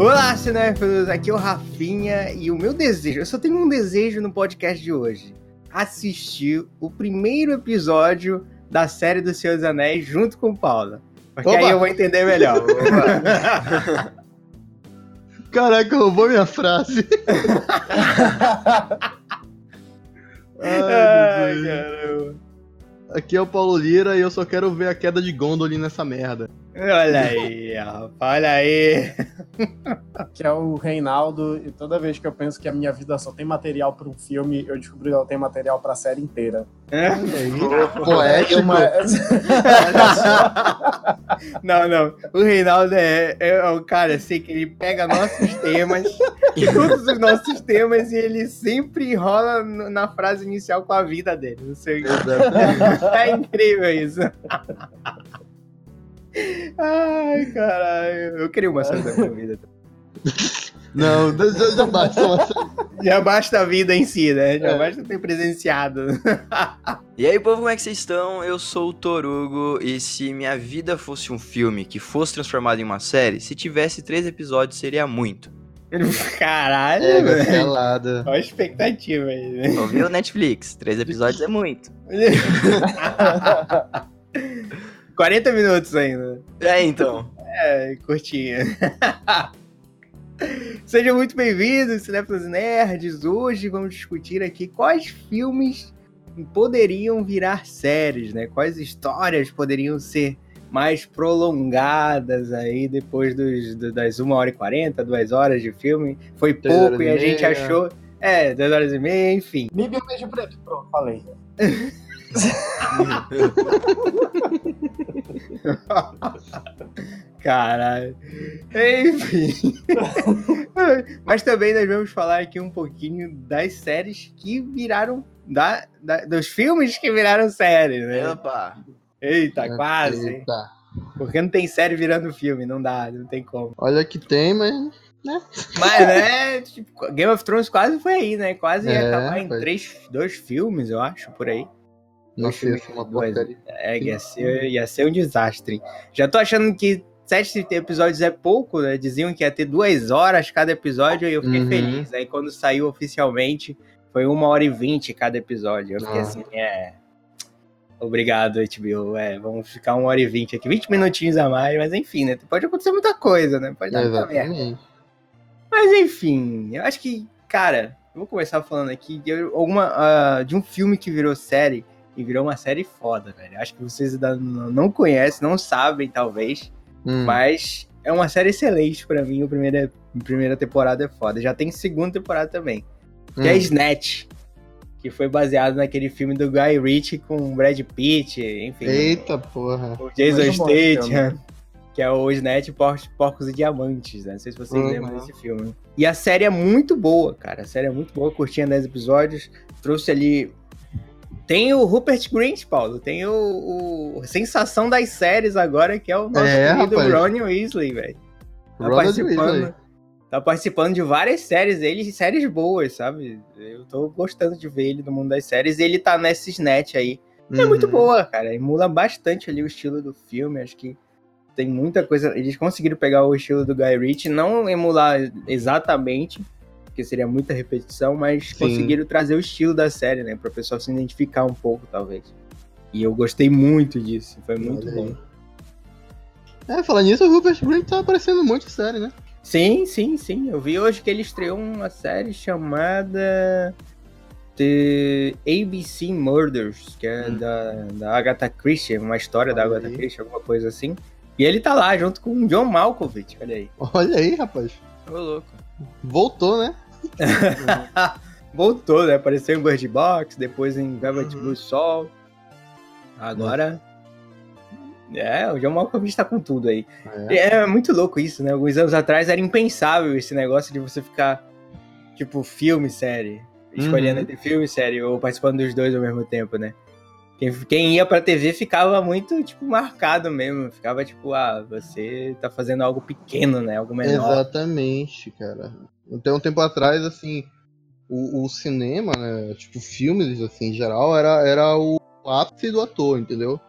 Olá, cinéfilos! Aqui é o Rafinha e o meu desejo, eu só tenho um desejo no podcast de hoje: assistir o primeiro episódio da série do Senhor dos Anéis junto com o Paula. Porque Opa! aí eu vou entender melhor. Caraca, roubou minha frase. Ai, Ai, caramba. Aqui é o Paulo Lira e eu só quero ver a queda de Gondolin nessa merda. Olha aí, rapaz, olha aí. que é o Reinaldo, e toda vez que eu penso que a minha vida só tem material para um filme, eu descobri que ela tem material para a série inteira. Poético. Uma- Não, não. O Reinaldo é, é o cara assim que ele pega nossos temas, todos os nossos temas, e ele sempre enrola na frase inicial com a vida dele. Não sei. É incrível isso. Ai, caralho. Eu queria uma série da minha vida. Não, já, já basta. Já basta a vida em si, né? Já É. basta ter presenciado. E aí, povo, como é que vocês estão? Eu sou o Torugo e se minha vida fosse um filme que fosse transformado em uma série, se tivesse três episódios seria muito. Caralho, É, velho. Olha a expectativa aí, né? Ouviu Netflix? Três episódios é muito. 40 minutos ainda. É, então. É, curtinha. Sejam muito bem-vindos, Cinéfilos Nerds. Hoje vamos discutir aqui quais filmes poderiam virar séries, né? Quais histórias poderiam ser mais prolongadas aí depois dos, do- das 1 hora e 40, 2 horas de filme. Foi pouco e e a gente achou... É, 2 horas e meia, enfim. Nível beijo preto, pronto, falei. Caralho. Enfim. Mas também nós vamos falar aqui um pouquinho das séries que viraram. Da, da- dos filmes que viraram série, né? Opa. Eita, quase. Eita. Porque não tem série virando filme, não dá, não tem como. Olha que tem, mas. Mas, né, tipo, Game of Thrones quase foi aí, né? Quase ia É, acabar em foi. três, dois filmes, eu acho, por aí. Não Dois sei filmes, se é uma porcaria. É, ia ser, ia ser um desastre. Já tô achando que sete episódios é pouco, né? Diziam que ia ter duas horas cada episódio e eu fiquei Uhum. feliz. Aí quando saiu oficialmente, foi uma hora e vinte cada episódio. Eu fiquei Ah. assim, é. Obrigado, HBO. É, vamos ficar uma hora e vinte aqui, 20 minutinhos a mais, mas enfim, né? Pode acontecer muita coisa, né? Pode dar muita merda. Mas enfim, eu acho que, cara, eu vou começar falando aqui de alguma ah, de um filme que virou série e virou uma série foda, velho. Acho que vocês ainda não conhecem, não sabem, talvez, Hum. mas é uma série excelente pra mim. A primeira, a primeira temporada é foda. Já tem segunda temporada também, que é Hum. Snatch, que foi baseado naquele filme do Guy Ritchie com Brad Pitt, enfim. Eita porra. O Jason bom esse Statham, que é o Snatch Por- Porcos e Diamantes, né? Não sei se vocês Uhum. lembram desse filme. E a série é muito boa, cara. A série é muito boa, curtinha 10 episódios. Trouxe ali. Tem o Rupert Grint, Paulo. Tem o, o Sensação das séries agora, que é o nosso É, querido rapaz. Ronnie Weasley, velho. Tá Ronald participando, Weasley. tá participando de várias séries dele, e séries boas, sabe? Eu tô gostando de ver ele no mundo das séries. E ele tá nessa Snatch aí. É muito Uhum. boa, cara. Emula bastante ali o estilo do filme. Acho que tem muita coisa. Eles conseguiram pegar o estilo do Guy Ritchie, não emular exatamente, porque seria muita repetição, mas Sim. conseguiram trazer o estilo da série, né? Pra o pessoal se identificar um pouco, talvez. E eu gostei muito disso. Foi muito Olha bom. aí. É, falando nisso, o Rupert Grint tá aparecendo muito em série, né? Sim, sim, sim. Eu vi hoje que ele estreou uma série chamada The ABC Murders, que é Hum. da, da Agatha Christie, uma história da Olha Agatha aí. Christie, alguma coisa assim. E ele tá lá junto com o John Malkovich, olha aí. Olha aí, rapaz. Ô, louco. Voltou, né? Voltou, né? Apareceu em Bird Box, depois em Velvet Uhum. Blue Soul. Agora. É, o John Malkovich tá com tudo aí. É. É muito louco isso, né? Alguns anos atrás era impensável esse negócio de você ficar, tipo, filme, série. Escolhendo Uhum. entre filme e série, ou participando dos dois ao mesmo tempo, né? Quem, quem ia pra TV ficava muito, tipo, marcado mesmo. Ficava tipo, ah, você tá fazendo algo pequeno, né? Algo menor. Exatamente, cara. Até um tempo atrás, assim, o, o cinema, né? Tipo, filmes, assim, em geral, era, era o ápice do ator, entendeu?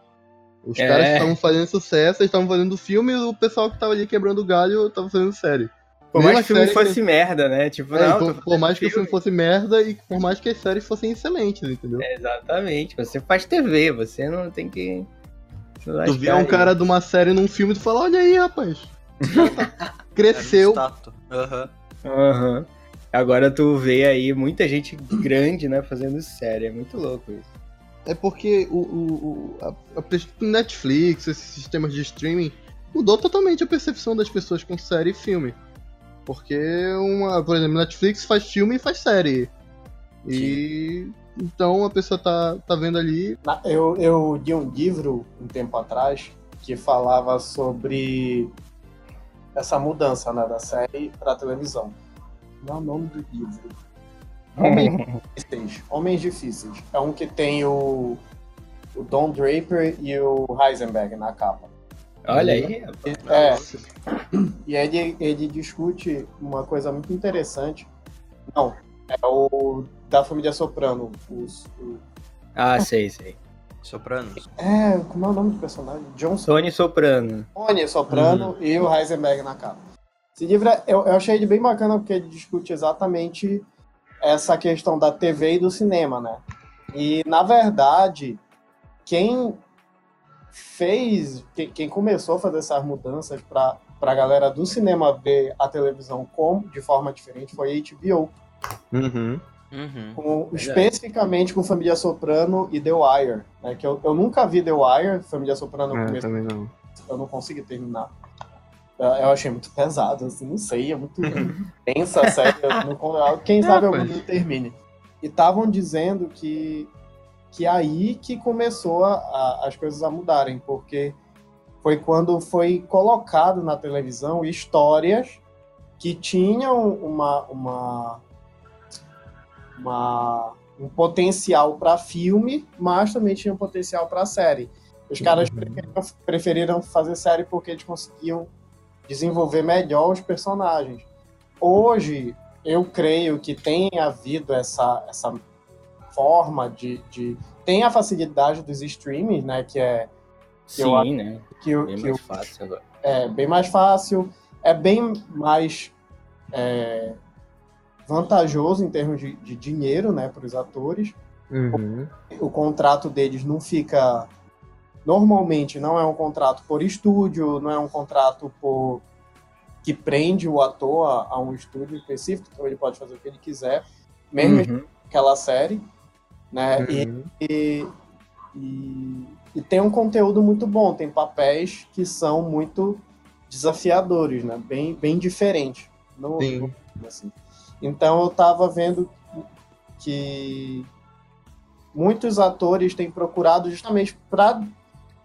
Os É. caras que estavam fazendo sucesso, eles estavam fazendo filme e o pessoal que tava ali quebrando galho tava fazendo série. Por mais a que o filme fosse merda, né? Tipo, É, não, por, por mais que o filme. filme fosse merda e por mais que as séries fossem excelentes, entendeu? Exatamente. Você faz TV, você não tem que. se tu vê um aí. cara de uma série num filme e tu fala, olha aí, rapaz. Cresceu. Era um status. Aham. Aham. Agora tu vê aí muita gente grande, né, fazendo série. É muito louco isso. É porque o, o, o- a, a Netflix, esses sistemas de streaming, mudou totalmente a percepção das pessoas com série e filme. Porque uma, por exemplo, Netflix faz filme e faz série. E então a pessoa tá, tá vendo ali. Eu, eu li um livro um tempo atrás que falava sobre essa mudança né, da série para televisão. Não é o nome do livro. Homens Difíceis. Homens Difíceis. É um que tem o, o Don Draper e o Heisenberg na capa. Olha aí. É, e ele, ele discute uma coisa muito interessante. Não, é o da família Soprano. Os, o- Ah, sei, sei. Sopranos. é, como é o nome do personagem? John Tony Soprano. Tony Soprano e o Heisenberg na capa. Esse livro, é- eu, eu achei ele bem bacana porque ele discute exatamente essa questão da TV e do cinema, né? E, na verdade, quem fez, quem, quem começou a fazer essas mudanças para a galera do cinema ver a televisão como, de forma diferente foi a HBO, Uhum. Uhum. com- especificamente com Família Soprano e The Wire, né? Que eu, eu nunca vi The Wire, Família Soprano eu É, comecei também não. eu não consegui terminar. Eu eu achei muito pesado, assim, não sei, é muito tensa a série. eu não Quem sabe algum rapaz. dia termine. E estavam dizendo que, que aí que começou a- a- as coisas a mudarem, porque foi quando foi colocado na televisão histórias que tinham uma, uma, uma- um potencial para filme, mas também tinham potencial para série. Os caras preferiram, preferiram fazer série porque eles conseguiam desenvolver melhor os personagens. Hoje, eu creio que tem havido essa, essa forma de, de. Tem a facilidade dos streamings, né? Que é, Eu acho Sim, né? que, o- Bem que mais o fácil agora. é bem mais fácil, é bem mais é, vantajoso em termos de, de dinheiro, né, para os atores. Uhum. O contrato deles não fica. Normalmente não é um contrato por estúdio, não é um contrato por que prende o ator a, a um estúdio específico, então ele pode fazer o que ele quiser, mesmo Uhum. aquela série, né? E Uhum. e, e, e tem um conteúdo muito bom, tem papéis que são muito desafiadores, né? Bem, bem diferentes. No, Sim. no- assim. Então eu tava vendo que muitos atores têm procurado justamente para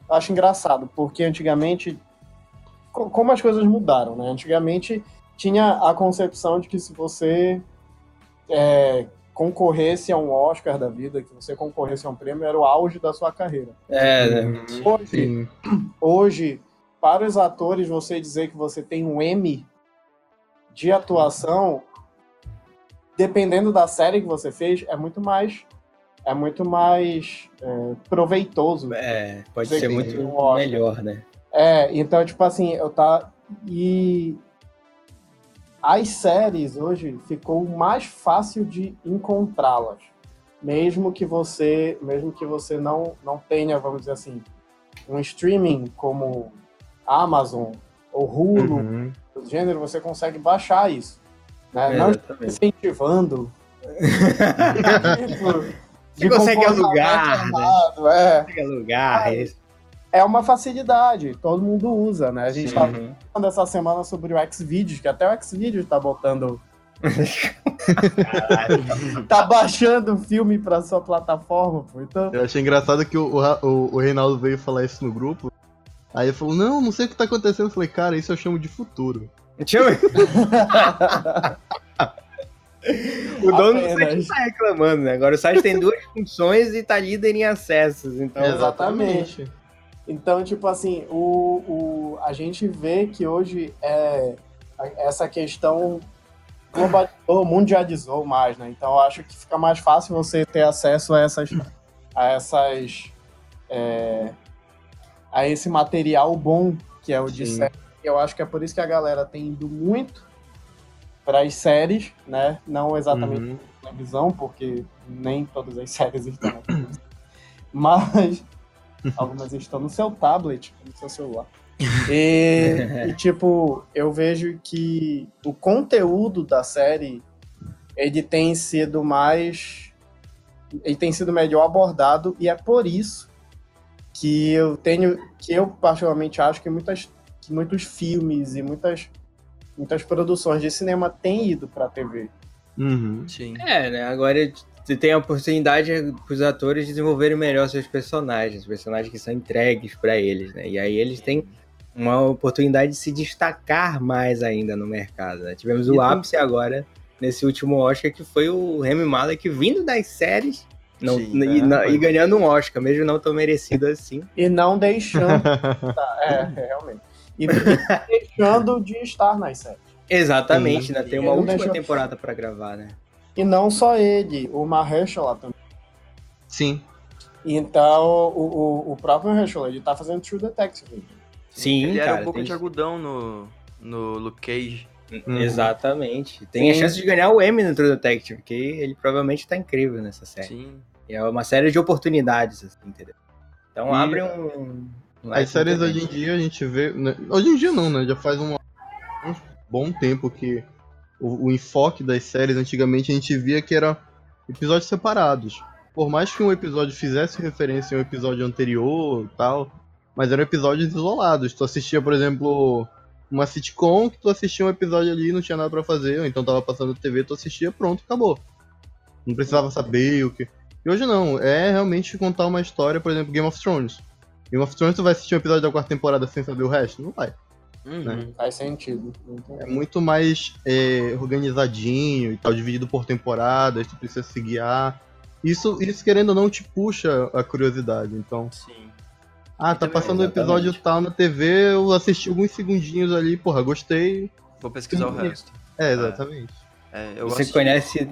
acho engraçado, porque antigamente co- como as coisas mudaram, né? Antigamente tinha a concepção de que se você é, concorresse a um Oscar da vida, que você concorresse a um prêmio, era o auge da sua carreira. É, né? Hoje, Sim. hoje, para os atores, você dizer que você tem um M de atuação, dependendo da série que você fez, é muito mais é muito mais é, proveitoso. É, pode ser muito um melhor, né? É, então, tipo assim, eu tá. E as séries hoje ficou mais fácil de encontrá-las. Mesmo que você, mesmo que você não, não tenha, vamos dizer assim, um streaming como Amazon ou Hulu, Uhum. do gênero, você consegue baixar isso. Né? Não Exatamente. incentivando. tipo, Você consegue alugar, né? errado, é. Pega lugar. é é uma facilidade, todo mundo usa, né? A gente tá Uhum. falando essa semana sobre o Xvideos, que até o Xvideos tá botando, tá baixando o filme pra sua plataforma, pô. Então, Eu achei engraçado que o, o, o Reinaldo veio falar isso no grupo. Aí ele falou, não, não sei o que tá acontecendo. Eu falei, cara, isso eu chamo de futuro. Deixa eu ver. O dono do Apenas. site tá reclamando, né? Agora o site tem duas funções e tá líder em acessos. Então, Exatamente. Então, tipo assim, o, o, a gente vê que hoje é, essa questão globalizou, mundializou mais, né? Então, eu acho que fica mais fácil você ter acesso a essas, a essas, é, a esse material bom que é o de Sim. série. Eu acho que é por isso que a galera tem ido muito para as séries, né? Não exatamente Uhum. na televisão, porque nem todas as séries estão na televisão. Mas algumas estão no seu tablet, no seu celular. E, e, tipo, eu vejo que o conteúdo da série ele tem sido mais. Ele tem sido melhor abordado, e é por isso que eu tenho. que eu particularmente acho que muitas que muitos filmes e muitas, muitas produções de cinema têm ido pra TV. Uhum. Sim. É, né? Agora você tem a oportunidade para os atores desenvolverem melhor seus personagens, os personagens que são entregues para eles, né? E aí eles têm uma oportunidade de se destacar mais ainda no mercado. Né? Tivemos o E- ápice agora nesse último Oscar que foi o Remy Malek vindo das séries não- Sim, e, é, na- e ganhando um Oscar, mesmo não tão merecido assim. E não deixando. tá, é, realmente. E deixando de estar nas séries. Exatamente, ainda tem uma Ele última deixou- temporada para gravar, né? E não só ele, o Mahershala também. Sim. Então, o, o, o próprio Mahershala, ele tá fazendo True Detective. Sim, Ele era cara, um pouco tem- de algodão no, no Luke Cage. Uhum. Exatamente. Tem a Sim. chance de ganhar o Emmy no True Detective, que ele provavelmente tá incrível nessa série. Sim. E é uma série de oportunidades, assim, entendeu? Então E abre um. As séries hoje em dia a gente vê. né, Hoje em dia não, né? Já faz um, um bom tempo que o, o enfoque das séries antigamente a gente via que era episódios separados. Por mais que um episódio fizesse referência a um episódio anterior e tal, mas eram episódios isolados. Tu assistia, por exemplo, uma sitcom que tu assistia um episódio ali e não tinha nada pra fazer, ou então tava passando TV, tu assistia, pronto, acabou. Não precisava saber o que. E hoje não, é realmente contar uma história, por exemplo, Game of Thrones. Game of Thrones, tu vai assistir um episódio da quarta temporada sem saber o resto? Não vai. Uhum. Né? Faz sentido. É muito mais é, organizadinho e tal, dividido por temporadas, tu precisa se guiar. Isso, isso, querendo ou não, te puxa a curiosidade. Então, Sim. ah, tá também, passando um episódio tal na TV, eu assisti alguns segundinhos ali, porra, gostei. Vou pesquisar o Sim. resto. É, exatamente. É, eu Você gosto de- conhece.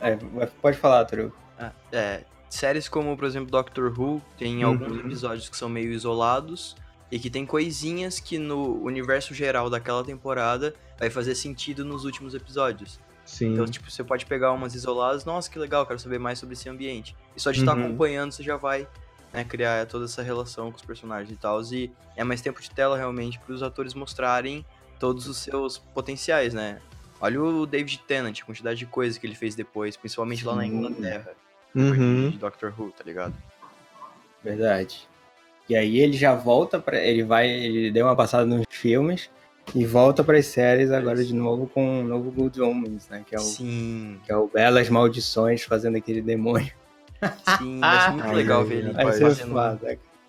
é, pode falar, Tru. Ah, É, séries como, por exemplo, Doctor Who, tem Uhum. alguns episódios que são meio isolados e que tem coisinhas que no universo geral daquela temporada vai fazer sentido nos últimos episódios. Sim. Então, tipo, você pode pegar umas isoladas, nossa, que legal, quero saber mais sobre esse ambiente. E só de estar Uhum. acompanhando, você já vai né, criar toda essa relação com os personagens e tal. E é mais tempo de tela, realmente, para os atores mostrarem todos os seus potenciais, né? Olha o David Tennant, a quantidade de coisas que ele fez depois, principalmente lá na Sim. Inglaterra. Uhum. De Doctor Who, tá ligado? Verdade. E aí ele já volta para Ele vai. Ele deu uma passada nos filmes e volta para as séries agora de novo com o novo Good Omens, né? Que é o, Sim, que é o Belas Maldições fazendo aquele demônio. sim, vai ser muito Ai, legal ver ele fazendo.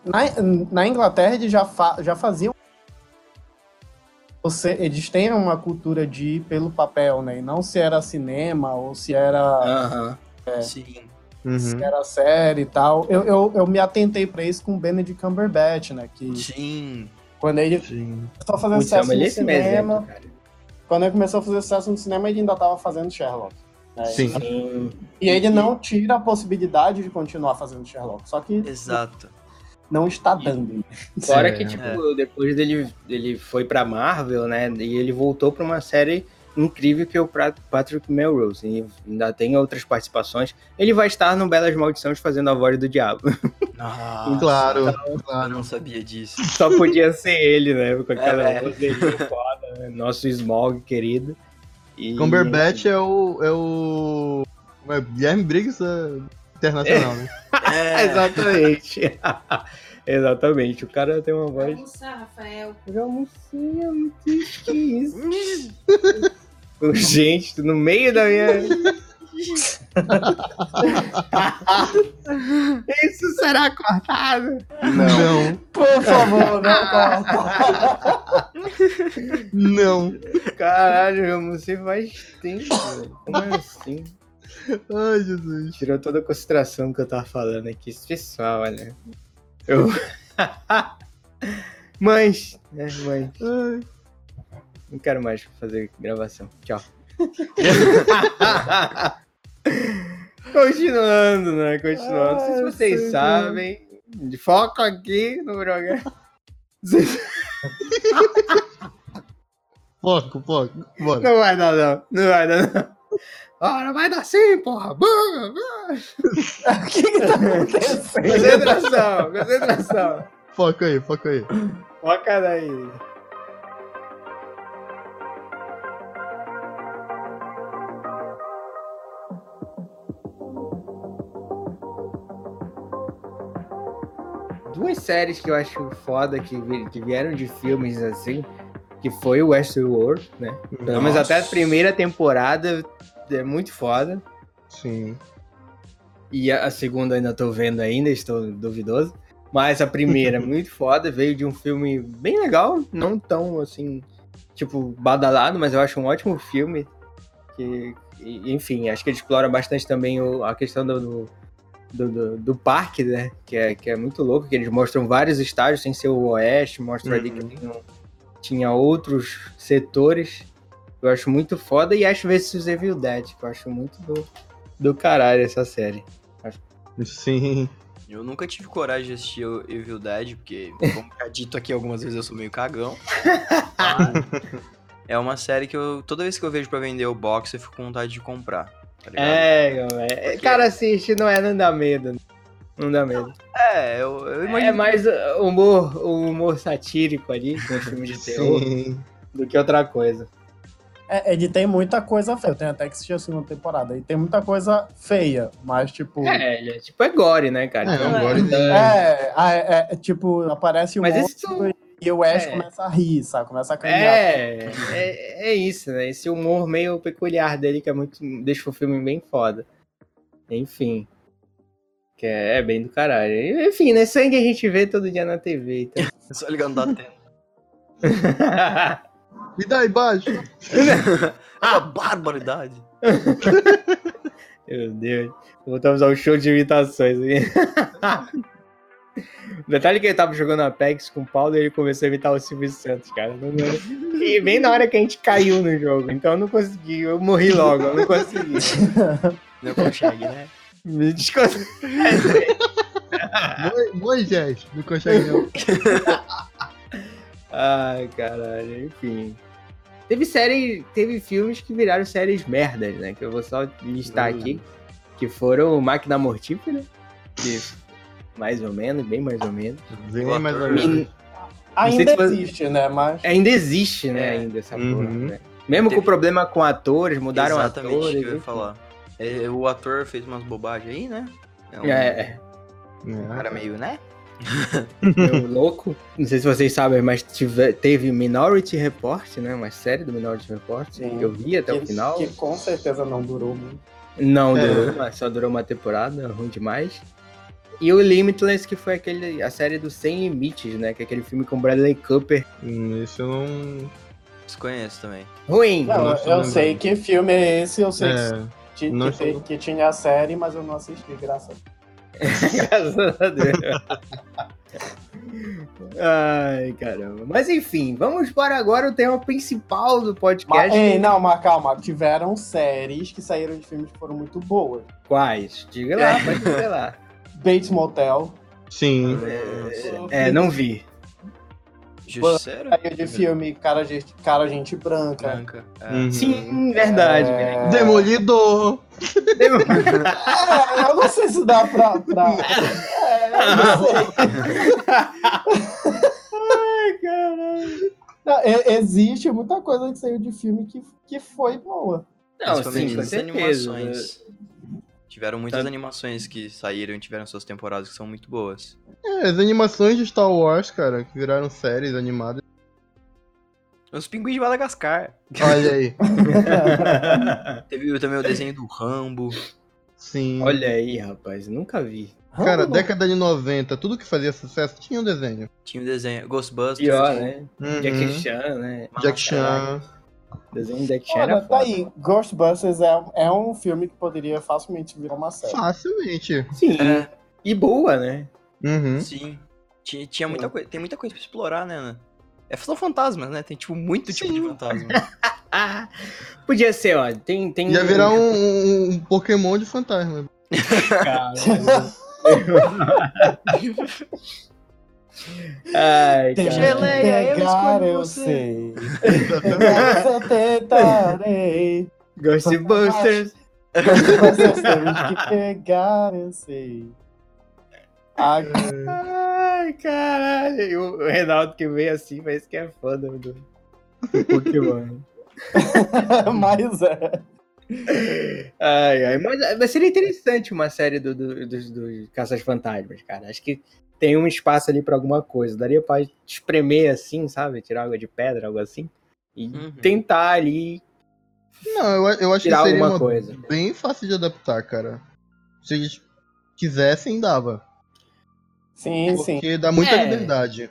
Na, na Inglaterra, eles já, fa já faziam. Você, eles têm uma cultura de ir pelo papel, né? E não se era cinema ou se era, Aham. Sim, se Uhum. era série e tal. Eu, eu, eu me atentei pra isso com o Benedict Cumberbatch, né? Que sim. quando ele Sim. começou a fazer Putz, é sucesso no belíssimo cinema, quando ele começou a fazer sucesso no cinema, ele ainda tava fazendo Sherlock. né? Sim. E ele não tira a possibilidade de continuar fazendo Sherlock, só que Exato. não está dando. Fora que, tipo, É. depois dele, ele foi pra Marvel, né? E ele voltou pra uma série incrível que é o Patrick Melrose. E ainda tem outras participações. Ele vai estar no Belas Maldições fazendo a voz do diabo. Nossa, Claro, Eu claro. não sabia disso. Só podia ser ele, né? Com aquela É, voz dele foda, né? Nosso Smog querido. E... Cumberbatch é o. É o. É Guilherme Briggs é, internacional, né? É, Exatamente. Exatamente. O cara tem uma voz. Almoçar, Rafael. Eu almocei, almocei, que isso? Gente, no meio da minha. Isso será cortado? Não. Por favor, não corta. Não. Caralho, eu almocei faz tempo. velho. Como assim? Ai, Jesus. Tirou toda a consideração que eu tava falando aqui. Esse pessoal, olha. Eu. mães, né, mãe? Ai. Não quero mais fazer gravação. Tchau. Continuando, né? Continuando. Não sei se vocês sim, sabem. De foco aqui no programa. Foco, foco. Bora. Não vai dar, não. Não vai dar, não. Ora, vai dar sim, porra. O que que tá acontecendo? Concentração, concentração. Foco aí, foco aí. Foca daí. Duas séries que eu acho foda que, que vieram de filmes assim, que foi o Westworld, né? Pelo menos até a Nossa. primeira temporada é muito foda. Sim. E a, a segunda ainda tô vendo ainda, estou duvidoso. Mas a primeira, muito foda, veio de um filme bem legal, não tão assim, tipo, badalado, mas eu acho um ótimo filme. Que, enfim, acho que ele explora bastante também o- a questão do, do, do, do- do parque, né? Que é, que é muito louco, que eles mostram vários estágios sem ser o Oeste, mostram ali que Uhum. tinha, tinha outros setores. Eu acho muito foda. E Ash vs Evil Dead, que eu acho muito do, do caralho essa série. Sim. Eu nunca tive coragem de assistir o Evil Dead, porque, como já dito aqui algumas vezes, eu sou meio cagão. É uma série que eu, toda vez que eu vejo pra vender o box, eu fico com vontade de comprar. Tá ligado? É, é, Porque- cara, assiste, não é, não dá medo. Não dá medo. É, eu, eu imagino. É mais humor, o humor satírico ali, com os filmes de terror, do que outra coisa. É, ele tem muita coisa feia. Eu tenho até que assistir a segunda temporada. E tem muita coisa feia, mas tipo. É, ele é, tipo, é gore, né, cara? É, Então, um gore é, É, é, é, tipo, aparece o Mas monstro isso- e o Ash é. começa a rir, sabe? Começa a caminhar. É, é, é isso, né? Esse humor meio peculiar dele que é muito. deixa o filme bem foda. Enfim. Que é, é bem do caralho. Enfim, né? Sangue a gente vê todo dia na TV. Então. Só ligando da tela. E daí, baixo? Ah, barbaridade. Meu Deus. Voltamos ao show de imitações aí. O Detalhe que ele tava jogando Apex com o Paulo e ele começou a imitar o Silvio Santos, cara. Não- não- E bem na hora que a gente caiu no jogo. Então eu não consegui, eu morri logo, eu não consegui. Não consegue, né? Me desconcentrei. Mo- Moisés, não consegue não. Ai, caralho, enfim. Teve série, teve filmes que viraram séries merdas, né? Que eu vou só listar Hum. aqui. Que foram Máquina Mortífera, que mais ou menos, bem mais ou menos. Vem O mais ou menos. Ainda se existe, né? Mas. Ainda existe, né, É. ainda essa Uhum. porra, né? Mesmo com Teve- problema com atores, mudaram Exatamente atores. o que eu ia falar. É, o ator fez umas bobagens aí, né? É um É, cara meio, né? meio louco. Não sei se vocês sabem, mas tive- teve Minority Report, né? Uma série do Minority Report. Sim. Que eu vi até o que, final. que com certeza não durou muito. Não É. durou, mas só durou uma temporada, ruim demais. E o Limitless, que foi aquele, a série do Sem Limites, né? Que é aquele filme com Bradley Cooper. Hum, Esse eu não. Desconheço também. Ruim! Não, não eu, sei que filme é esse, eu sei É, que, não que, estou- que tinha a série, mas eu não assisti, graças a Deus. Graças a Deus. Ai, caramba. Mas enfim, vamos para agora o tema principal do Mas, podcast. ei, não, mas calma, tiveram séries que saíram de filmes que foram muito boas. Quais? Diga lá, pode dizer lá. Bates Motel, sim. É, não vi. Justiceiro? saiu de filme Cara, Gente- Cara Gente Branca. Branca. É. Uhum. Sim, verdade. É... Demolidor! É, eu não sei se dá pra. pra... É, eu não sei. Ai, caralho. Não, existe muita coisa que saiu de filme que, que foi boa. Não, sim, com certeza. animações. Tiveram muitas Tá. animações que saíram e tiveram suas temporadas que são muito boas. É, as animações de Star Wars, cara, que viraram séries animadas. Os pinguins de Madagascar. Olha aí. Teve também o desenho do Rambo. Sim. Olha aí, rapaz, nunca vi. Cara, Rambo, década de 90, tudo que fazia sucesso tinha um desenho. Tinha o desenho Ghostbusters. Pior, tinha- né? Uhum. Jackie Chan, né? Jack Chan. Desenho Olha, era tá aí. Ghostbusters é, é um filme que poderia facilmente virar uma série. Facilmente. Sim, É, e boa, né? Uhum. sim. Tinha, tinha muita coisa. Tem muita coisa pra explorar, né, Ana? É só fantasmas, né? Tem, tipo, muito tipo de Sim. fantasma. Podia ser, ó. Tem, tem Ia virar um, um- um Pokémon de fantasma. Caralho. Ai, cara. que Geleia, eu pegar, eu você. sei. Mas eu tentarei. Ghostbusters. Têm que pegar, eu sei. Ai, caralho. O Reinaldo que veio assim, parece que é fã do, do Pokémon. Mas é. Ai, ai. Mas, mas seria interessante uma série do, do, dos, dos Caças-Fantasmas, cara. Acho que tem um espaço ali pra alguma coisa. Daria pra espremer assim, sabe? Tirar água de pedra, algo assim. E Uhum. tentar ali. Não, eu, eu acho que Tirar seria alguma uma coisa. bem fácil de adaptar, cara. Se eles quisessem, dava. Sim, sim. Porque dá muita É. liberdade.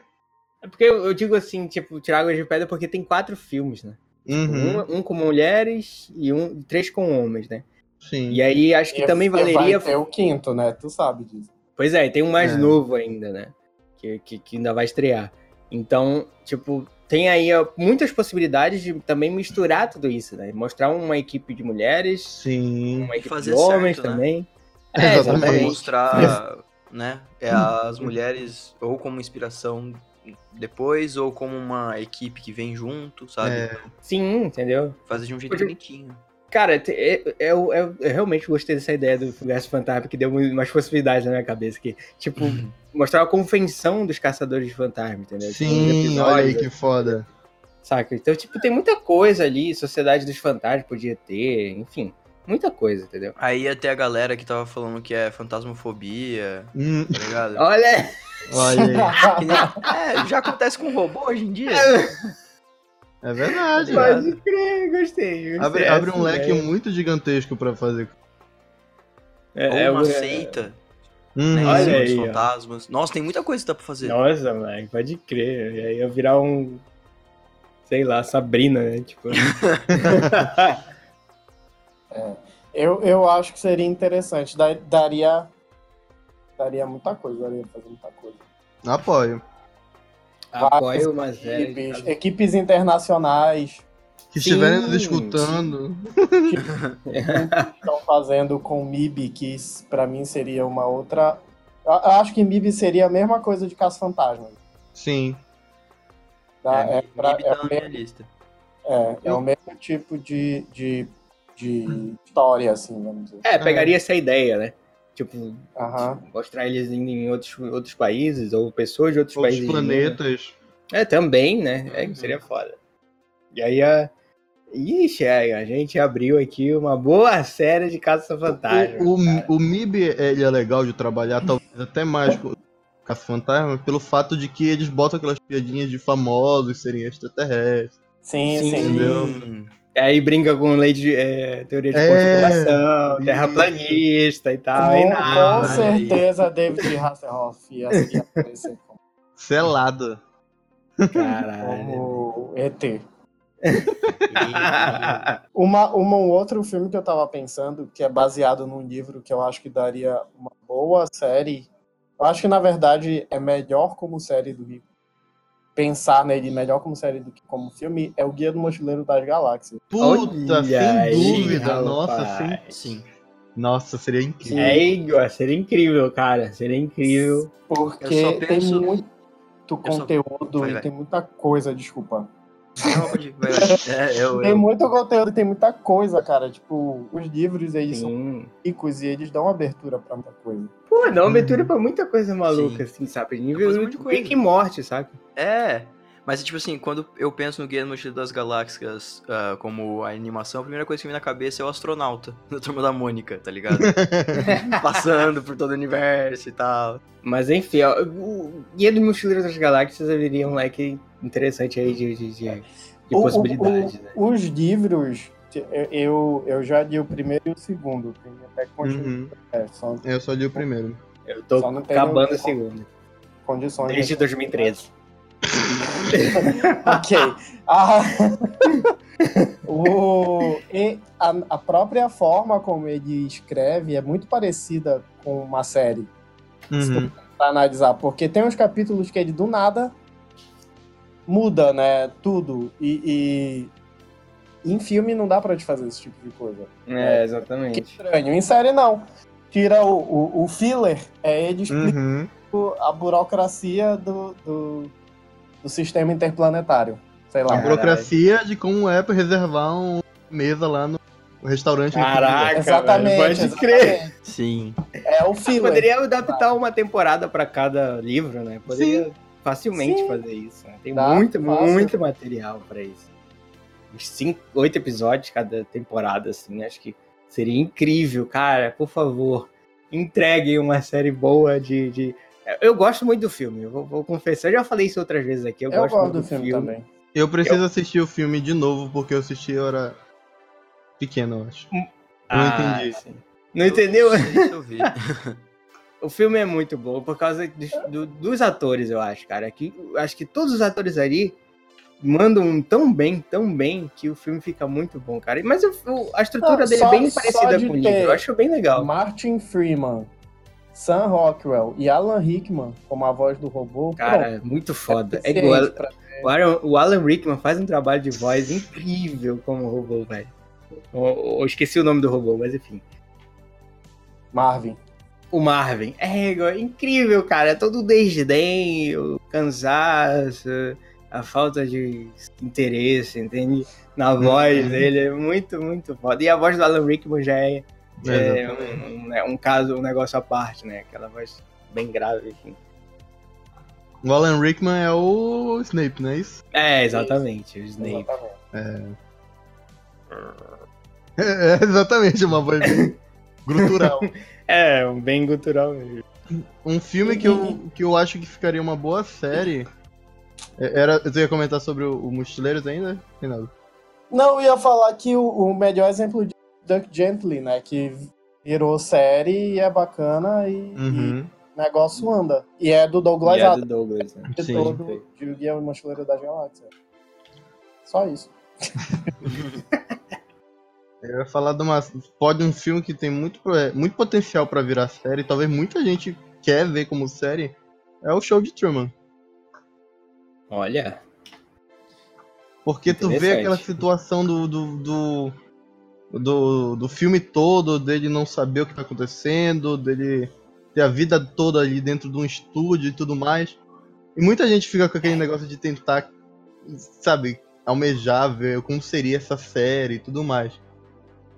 É porque eu, eu digo assim, tipo, tirar água de pedra porque tem quatro filmes, né? Uhum, Um, um com mulheres e um, três com homens, né? sim. E aí acho que E também vai valeria. ter o quinto, né? Tu sabe disso. Pois é, e tem um mais É. novo ainda, né? Que, que, que ainda vai estrear. Então, tipo, tem aí muitas possibilidades de também misturar tudo isso, né? Mostrar uma equipe de mulheres, Sim. uma equipe fazer de homens certo, né? também. É, É, exatamente. mostrar, né, é as mulheres ou como inspiração depois ou como uma equipe que vem junto, sabe? É. Sim, entendeu? Fazer de um jeito Podia- bonitinho. Cara, te- é- é- eu, eu- eu realmente gostei dessa ideia do Fugaço Fantasma, que deu umas possibilidades na minha cabeça. Que, tipo, mostrar a convenção dos caçadores de fantasma, entendeu? Tipo, Sim, olha aí que foda. Saca? Então, tipo, tem muita coisa ali. Sociedade dos Fantasmas podia ter, enfim. Muita coisa, entendeu? Aí ia ter a galera que tava falando que é fantasmofobia, Hum, tá ligado? Olha! olha aí. É, já acontece com robô hoje em dia. É verdade. Pode- crer, gostei. gostei. Abre, abre um leque ideia. muito gigantesco pra fazer. É, Ou é uma seita, Hum, né? Olha aí, dos ó. fantasmas. Nossa, tem muita coisa que dá pra fazer. Nossa, moleque, pode crer. E aí eu virar um. Sei lá, Sabrina, né? Tipo. Eu, eu acho que seria interessante. Da- Daria. Daria muita coisa, daria pra fazer muita coisa. Apoio. Apoio uma de Equipes, casos- equipes internacionais Que Sim, estiverem nos escutando. estão fazendo com MIB, que pra mim seria uma outra. Eu acho que MIB seria a mesma coisa de Caça Fantasma. Sim. Tá? É, É, pra- MIB é tá mesmo, lista. é, é o mesmo tipo de, de, de história, assim, vamos dizer. É, pegaria essa ideia, né? Tipo, Aham. mostrar eles indo em outros, outros países, ou pessoas de outros, Outros países. planetas. É, também, né? É, que seria foda. E aí a. Ixi, é, a gente abriu aqui uma boa série de Caça Fantasma. O, o, o MIB ele é legal de trabalhar, talvez até mais com Caça Fantasma, pelo fato de que eles botam aquelas piadinhas de famosos serem extraterrestres. Sim, Sim, sim. entendeu? Aí brinca com lei de é, teoria de É, conspiração, terraplanista e tal. Com, e com nada. certeza David Hasselhoff ia, ia aparecer como, Selado. Caralho. como ET. Uma, uma, um outro filme que eu tava pensando, que é baseado num livro que eu acho que daria uma boa série. Eu acho que, na verdade, é melhor como série do que. Pensar nele melhor como série do que como filme é o Guia do Mochileiro das Galáxias. Puta, Olha sem aí, dúvida. Nossa, rapaz. sem... Sim. Nossa, seria incrível. É seria incrível, cara. Seria incrível. Porque só penso- tem muito só- conteúdo Vai, e tem muita coisa, desculpa. É, eu, Tem eu, muito conteúdo e tem muita coisa, cara. Tipo, os livros, eles são Sim. ricos e eles dão abertura pra muita coisa. Pô, dá uma abertura pra muita coisa maluca, assim, sabe? Nível coisa. Rick e Morte, sabe? É, mas tipo assim, quando eu penso no Guia do Mochileiro das Galáxias ah, como a animação, a primeira coisa que me vem na cabeça é o astronauta da Turma da Mônica, tá ligado? Passando por todo o universo e tal. Mas enfim, ó, o Guia do Mochileiro das Galáxias haveria um leque interessante aí de, de, de, de O- possibilidades, o- né? Os livros, eu- eu, já li o primeiro e o segundo. Tem até condições, Uhum. é, são Eu só li o primeiro. Eu tô só não acabando o segundo. condições. Desde 2013. ok. Ah, o, e a, a própria forma como ele escreve é muito parecida com uma série. Uhum. Pra analisar, porque tem uns capítulos que ele do nada muda, né? Tudo. E, e em filme não dá pra te fazer esse tipo de coisa. É, Que exatamente. estranho. Em série não. Tira o, o, o filler, é ele explica Uhum. a burocracia do, do, do sistema interplanetário. Sei lá. A burocracia de como é pra reservar uma mesa lá no restaurante. Caraca, Exatamente. velho, pode crer. Sim. É o filler. Poderia adaptar uma temporada pra cada livro, né? Poderia facilmente Sim. fazer isso. né? Tem Dá, muito, fácil. muito material pra isso. Cinco, oito episódios cada temporada, assim, acho que seria incrível, cara. Por favor, entreguem uma série boa de. de... Eu gosto muito do filme, eu vou, vou confessar. Eu já falei isso outras vezes aqui. Eu, Eu gosto gosto muito do filme, também. Eu preciso assistir o filme de novo, porque eu assisti eu era pequeno, eu acho. Ah, entendi. sim. Não entendeu? Eu, sei se eu vi. O filme é muito bom por causa dos, do- dos atores, eu acho, cara. Que, eu acho que todos os atores ali mandam tão bem, tão bem, que o filme fica muito bom, cara. Mas a estrutura Não, dele só- é bem parecida com o livro. Eu acho bem legal. Martin Freeman, Sam Rockwell e Alan Rickman como a voz do robô. Cara, é muito foda. É Suficiente igual. pra- O Alan, o Alan Rickman faz um trabalho de voz incrível como robô, velho. Eu, eu esqueci o nome do robô, mas enfim. Marvin. O Marvin. É, é incrível, cara. É todo o desdém, o cansaço, a falta de interesse, entende? Na voz Uhum. dele. É muito, muito foda. E a voz do Alan Rickman já é, é Exatamente. um, né, um caso, um negócio à parte, né? Aquela voz bem grave, enfim. O Alan Rickman é o Snape, não é isso? É, exatamente. O Snape. Exatamente. É, é exatamente, uma voz bem grutural. É, um bem gutural mesmo. Um filme que eu, que eu acho que ficaria uma boa série. É- Era, você ia comentar sobre o, o Mochileiros ainda, Reinaldo? Não, eu ia falar que o, o melhor exemplo de Duck Gently, né? Que virou série e é bacana e, Uhum. e o negócio anda. E é do Douglas E é do Douglas, né? de Sim. todo de O Guia Mochileiro da Galáxia. Só isso. Eu ia falar de uma. Pode um filme que tem muito, é, muito potencial pra virar série, talvez muita gente quer ver como série. É o show de Truman. Olha. Porque tu vê aquela situação do, do, do, do, do filme todo, dele não saber o que tá acontecendo, dele ter a vida toda ali dentro de um estúdio e tudo mais. E muita gente fica com aquele negócio de tentar, sabe, almejar ver como seria essa série e tudo mais.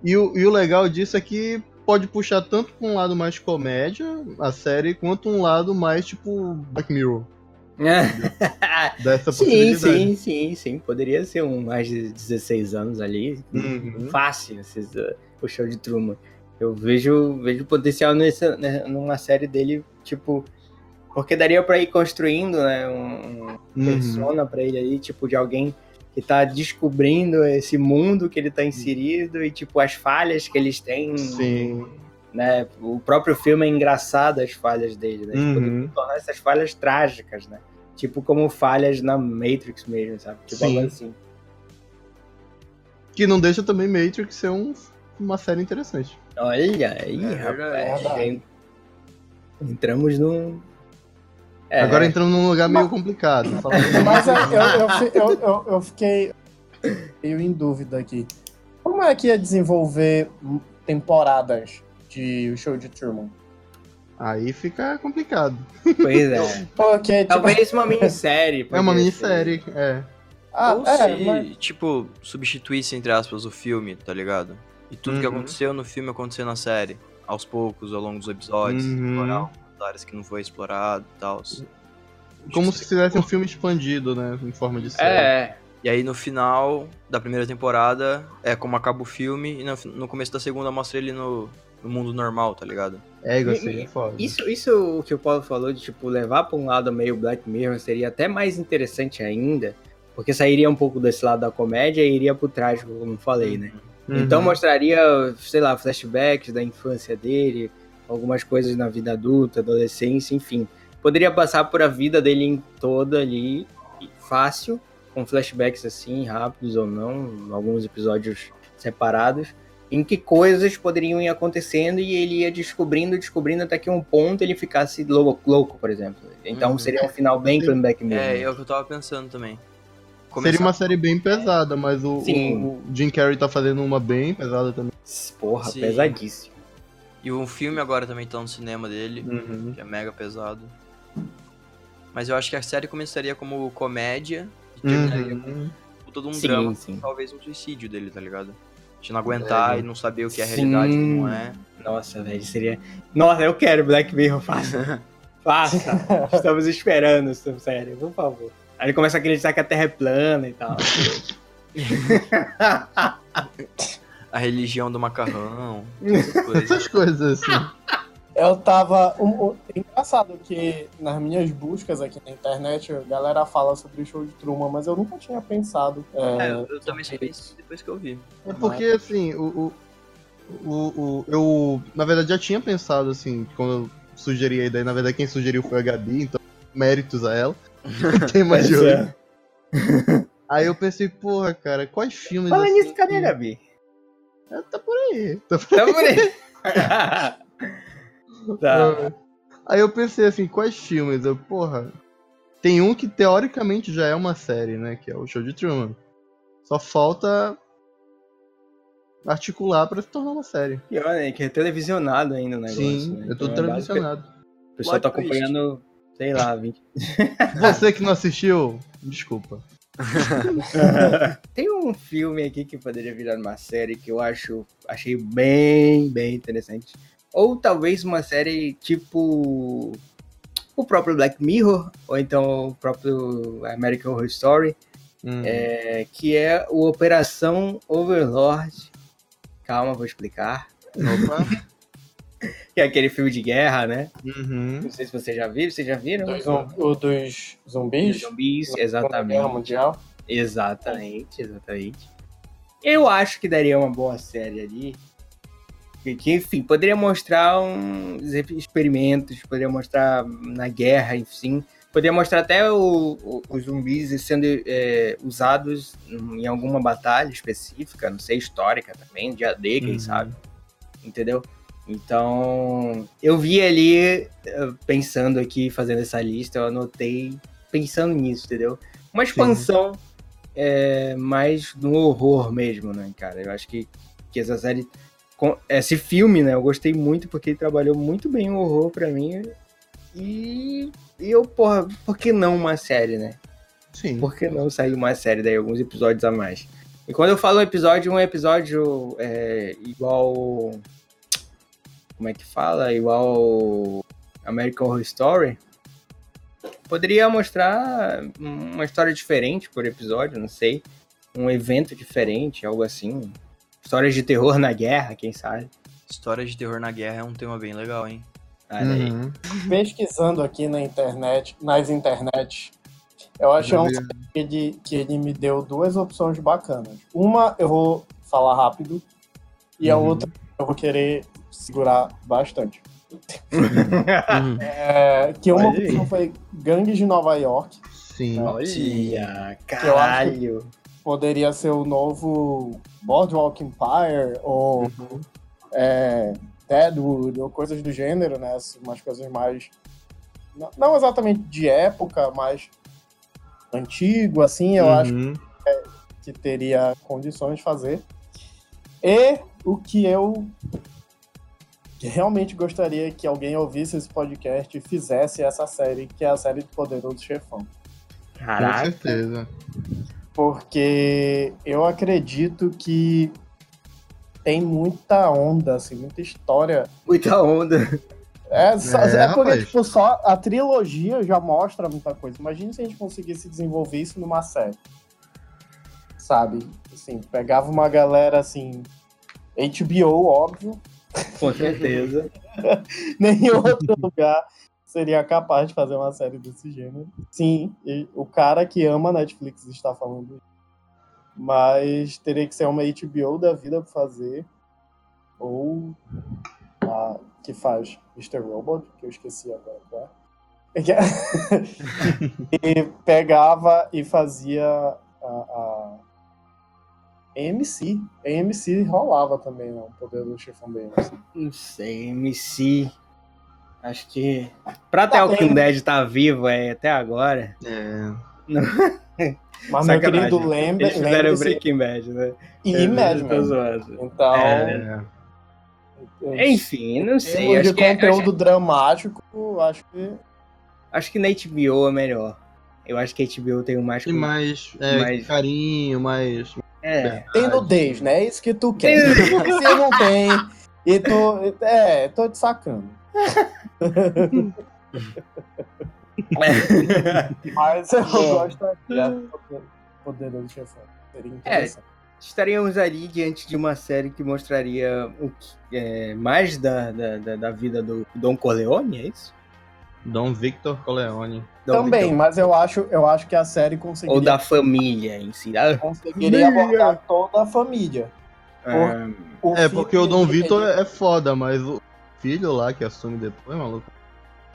E o, e o legal disso é que pode puxar tanto pra um lado mais comédia, a série, quanto um lado mais tipo Black Mirror. Dessa sim, possibilidade. sim, sim, sim. Poderia ser um mais de 16 anos ali. Uhum. Fácil, esses, uh, o show de Truman. Eu vejo, vejo potencial nessa, né, numa série dele, tipo. Porque daria pra ir construindo, né? Um, um Uhum. persona pra ele ali, tipo, de alguém que tá descobrindo esse mundo que ele tá inserido e, tipo, as falhas que eles têm. Sim. Né? O próprio filme é engraçado, as falhas dele, né? Tipo, Uhum. tornar essas falhas trágicas, né? Tipo, como falhas na Matrix mesmo, sabe? Tipo, Sim. algo assim. Que não deixa também Matrix ser um- uma série interessante. Olha aí, É rapaz. já Entramos num. É, Agora entramos num lugar meio complicado. Fala- Mas eu, eu, eu, eu, eu fiquei meio em dúvida aqui. Como é que ia desenvolver temporadas de O Show de Truman? Aí fica complicado. Pois é. Porque, tipo, Talvez uma minissérie. É uma minissérie, é. ah, Ou é, se, mas- tipo, substituísse, entre aspas, o filme, tá ligado? E tudo que Uhum. aconteceu no filme aconteceu na série. Aos poucos, ao longo dos episódios, Uhum. explorar algumas áreas que não foi explorado e tal. Como se fizesse um filme expandido, né? Em forma de série. É, E aí no final da primeira temporada é como acaba o filme e no, no começo da segunda mostra ele no, no mundo normal, tá ligado? É, assim, é foda. isso, isso que o Paulo falou de, tipo, levar pra um lado meio Black Mirror seria até mais interessante ainda. Porque sairia um pouco desse lado da comédia e iria pro trágico, como falei, né? Uhum. Então mostraria, sei lá, flashbacks da infância dele, algumas coisas na vida adulta, adolescência, enfim. Poderia passar por a vida dele em toda ali, fácil, com flashbacks assim, rápidos ou não, alguns episódios separados, em que coisas poderiam ir acontecendo e ele ia descobrindo, descobrindo até que um ponto ele ficasse louco, louco por exemplo. Então Uhum. seria um final bem com Black Mirror. É, é o que eu tava pensando também. Seria uma série bem pesada, mas o, o- o Jim Carrey tá fazendo uma bem pesada também. Porra, Sim. pesadíssimo. E um filme agora também tá no cinema dele, Uhum. que é mega pesado. Mas eu acho que a série começaria como comédia e terminaria Uhum. com todo um Sim, drama, sim. talvez um suicídio dele, tá ligado? De não aguentar É. e não saber o que é a realidade e o que não é. Nossa, velho, seria. Nossa, eu quero Black Mirror, faça. faça. Estamos esperando, sério, por favor. Aí ele começa a acreditar que a Terra é plana e tal. A religião do macarrão, essas coisas. Essas coisas assim. Eu tava. um- um- engraçado que nas minhas buscas aqui na internet, a galera fala sobre o show de Truman, mas eu nunca tinha pensado. É, É, eu, eu também só fiz depois que eu vi. É porque, assim, o, o, o, o- Eu, na verdade, já tinha pensado, assim, quando eu sugeri a ideia. Na verdade, quem sugeriu foi a Gabi, então, méritos a ela. O tema de é. Aí eu pensei, porra, cara, quais filmes. Fala assim, nisso, cadê a Gabi? É, Tá por aí. Tá por Tá por aí. tá. Aí eu pensei assim, quais filmes? Eu, porra. Tem um que teoricamente já é uma série, né? Que é o Show de Truman. Só falta articular pra se tornar uma série. Pior, né? Que é televisionado ainda o negócio. Sim, né? eu tô Então é básico- televisionado. O pessoal tá twist. acompanhando, sei lá, 20. Você que não assistiu, desculpa. Tem um filme aqui que poderia virar uma série que eu acho achei bem, bem interessante. Ou talvez uma série tipo o próprio Black Mirror, ou então o próprio American Horror Story, Hum. é, que é o Operação Overlord. Calma, vou explicar. Opa. Que é aquele filme de guerra, né? Uhum. Não sei se vocês já viram, vocês já viram? dos, zum- o dos zumbis? Zumbis, na Segunda exatamente. Guerra Mundial. Exatamente, exatamente. Eu acho que daria uma boa série ali. Que, que, enfim, poderia mostrar uns experimentos, poderia mostrar na guerra, enfim. Poderia mostrar até o- o- os zumbis sendo é, usados em alguma batalha específica, não sei, histórica também, dia D, quem Uhum. sabe. Entendeu? Então, eu vi ali, eh, pensando aqui, fazendo essa lista, eu anotei pensando nisso, entendeu? Uma expansão é, mais no horror mesmo, né, cara? Eu acho que, que essa série. Com- Esse filme, né? Eu gostei muito porque ele trabalhou muito bem o horror pra mim. E, e eu, porra, por que não uma série, né? Sim. Por que não sair uma série daí, alguns episódios a mais? E quando eu falo episódio, um episódio é, igual. Como é que fala? Igual American Horror Story. Poderia mostrar uma história diferente por episódio, não sei. Um evento diferente, algo assim. Histórias de terror na guerra, quem sabe. História de terror na guerra é um tema bem legal, hein? Olha aí. Uhum. Pesquisando aqui na internet, nas internet, eu achei um Já vi. que ele, que ele me deu duas opções bacanas. Uma eu vou falar rápido e a Uhum. outra eu vou querer segurar bastante. Uhum. É, que uma opção foi Gangues de Nova York. Sim. Olha, caralho. Poderia ser o novo Boardwalk Empire ou Uhum. é, Deadwood ou coisas do gênero, né? Umas coisas mais. Não, não exatamente de época, mas antigo, assim, eu acho Uhum. que teria condições de fazer. E o que eu realmente gostaria que alguém ouvisse esse podcast e fizesse essa série, que é a série do Poderoso Chefão. Com Caraca. certeza. Porque eu acredito que tem muita onda, assim, muita história. Muita onda. É, só- É, é porque, tipo, só a trilogia já mostra muita coisa. Imagina se a gente conseguisse desenvolver isso numa série. Sabe? Assim, pegava uma galera assim. HBO, óbvio. Com certeza. Nem em outro lugar seria capaz de fazer uma série desse gênero. Sim, o cara que ama Netflix está falando. Mas teria que ser uma HBO da vida pra fazer. Ou a que faz Mr. Robot, que eu esqueci agora. é. e pegava e fazia a, a AMC. AMC rolava também, não? O poder do chefão da AMC. Não sei, MC. Acho que. Pra Tá The Walking bem. Dead tá vivo é, até agora. É. Mas meu querido, lembre, Eles fizeram lembre-se Breaking Bad, né? e Tô Men. zoando. Então, É. Enfim, não em sei. termos Acho de que é- conteúdo dramático, acho que Acho que na HBO é melhor. Eu acho que a HBO tem o mais. E mais, é, Mais- carinho, mais. É. Tem nudez, né? É isso que tu quer. Se não tem, e tu. É, tô te sacando. Mas eu gostaria. Poderoso chefão. Seria interessante. Estaríamos ali diante de uma série que mostraria o que, é, mais da, da, da, da vida do Don Corleone, é isso? Dom Victor Corleone. Dom Também, Victor. mas eu acho, eu acho que a série conseguiria, Ou da família em si. Ah, conseguiria abordar toda a família. O É, filme porque o Dom Vitor é foda, mas o filho lá que assume depois, maluco.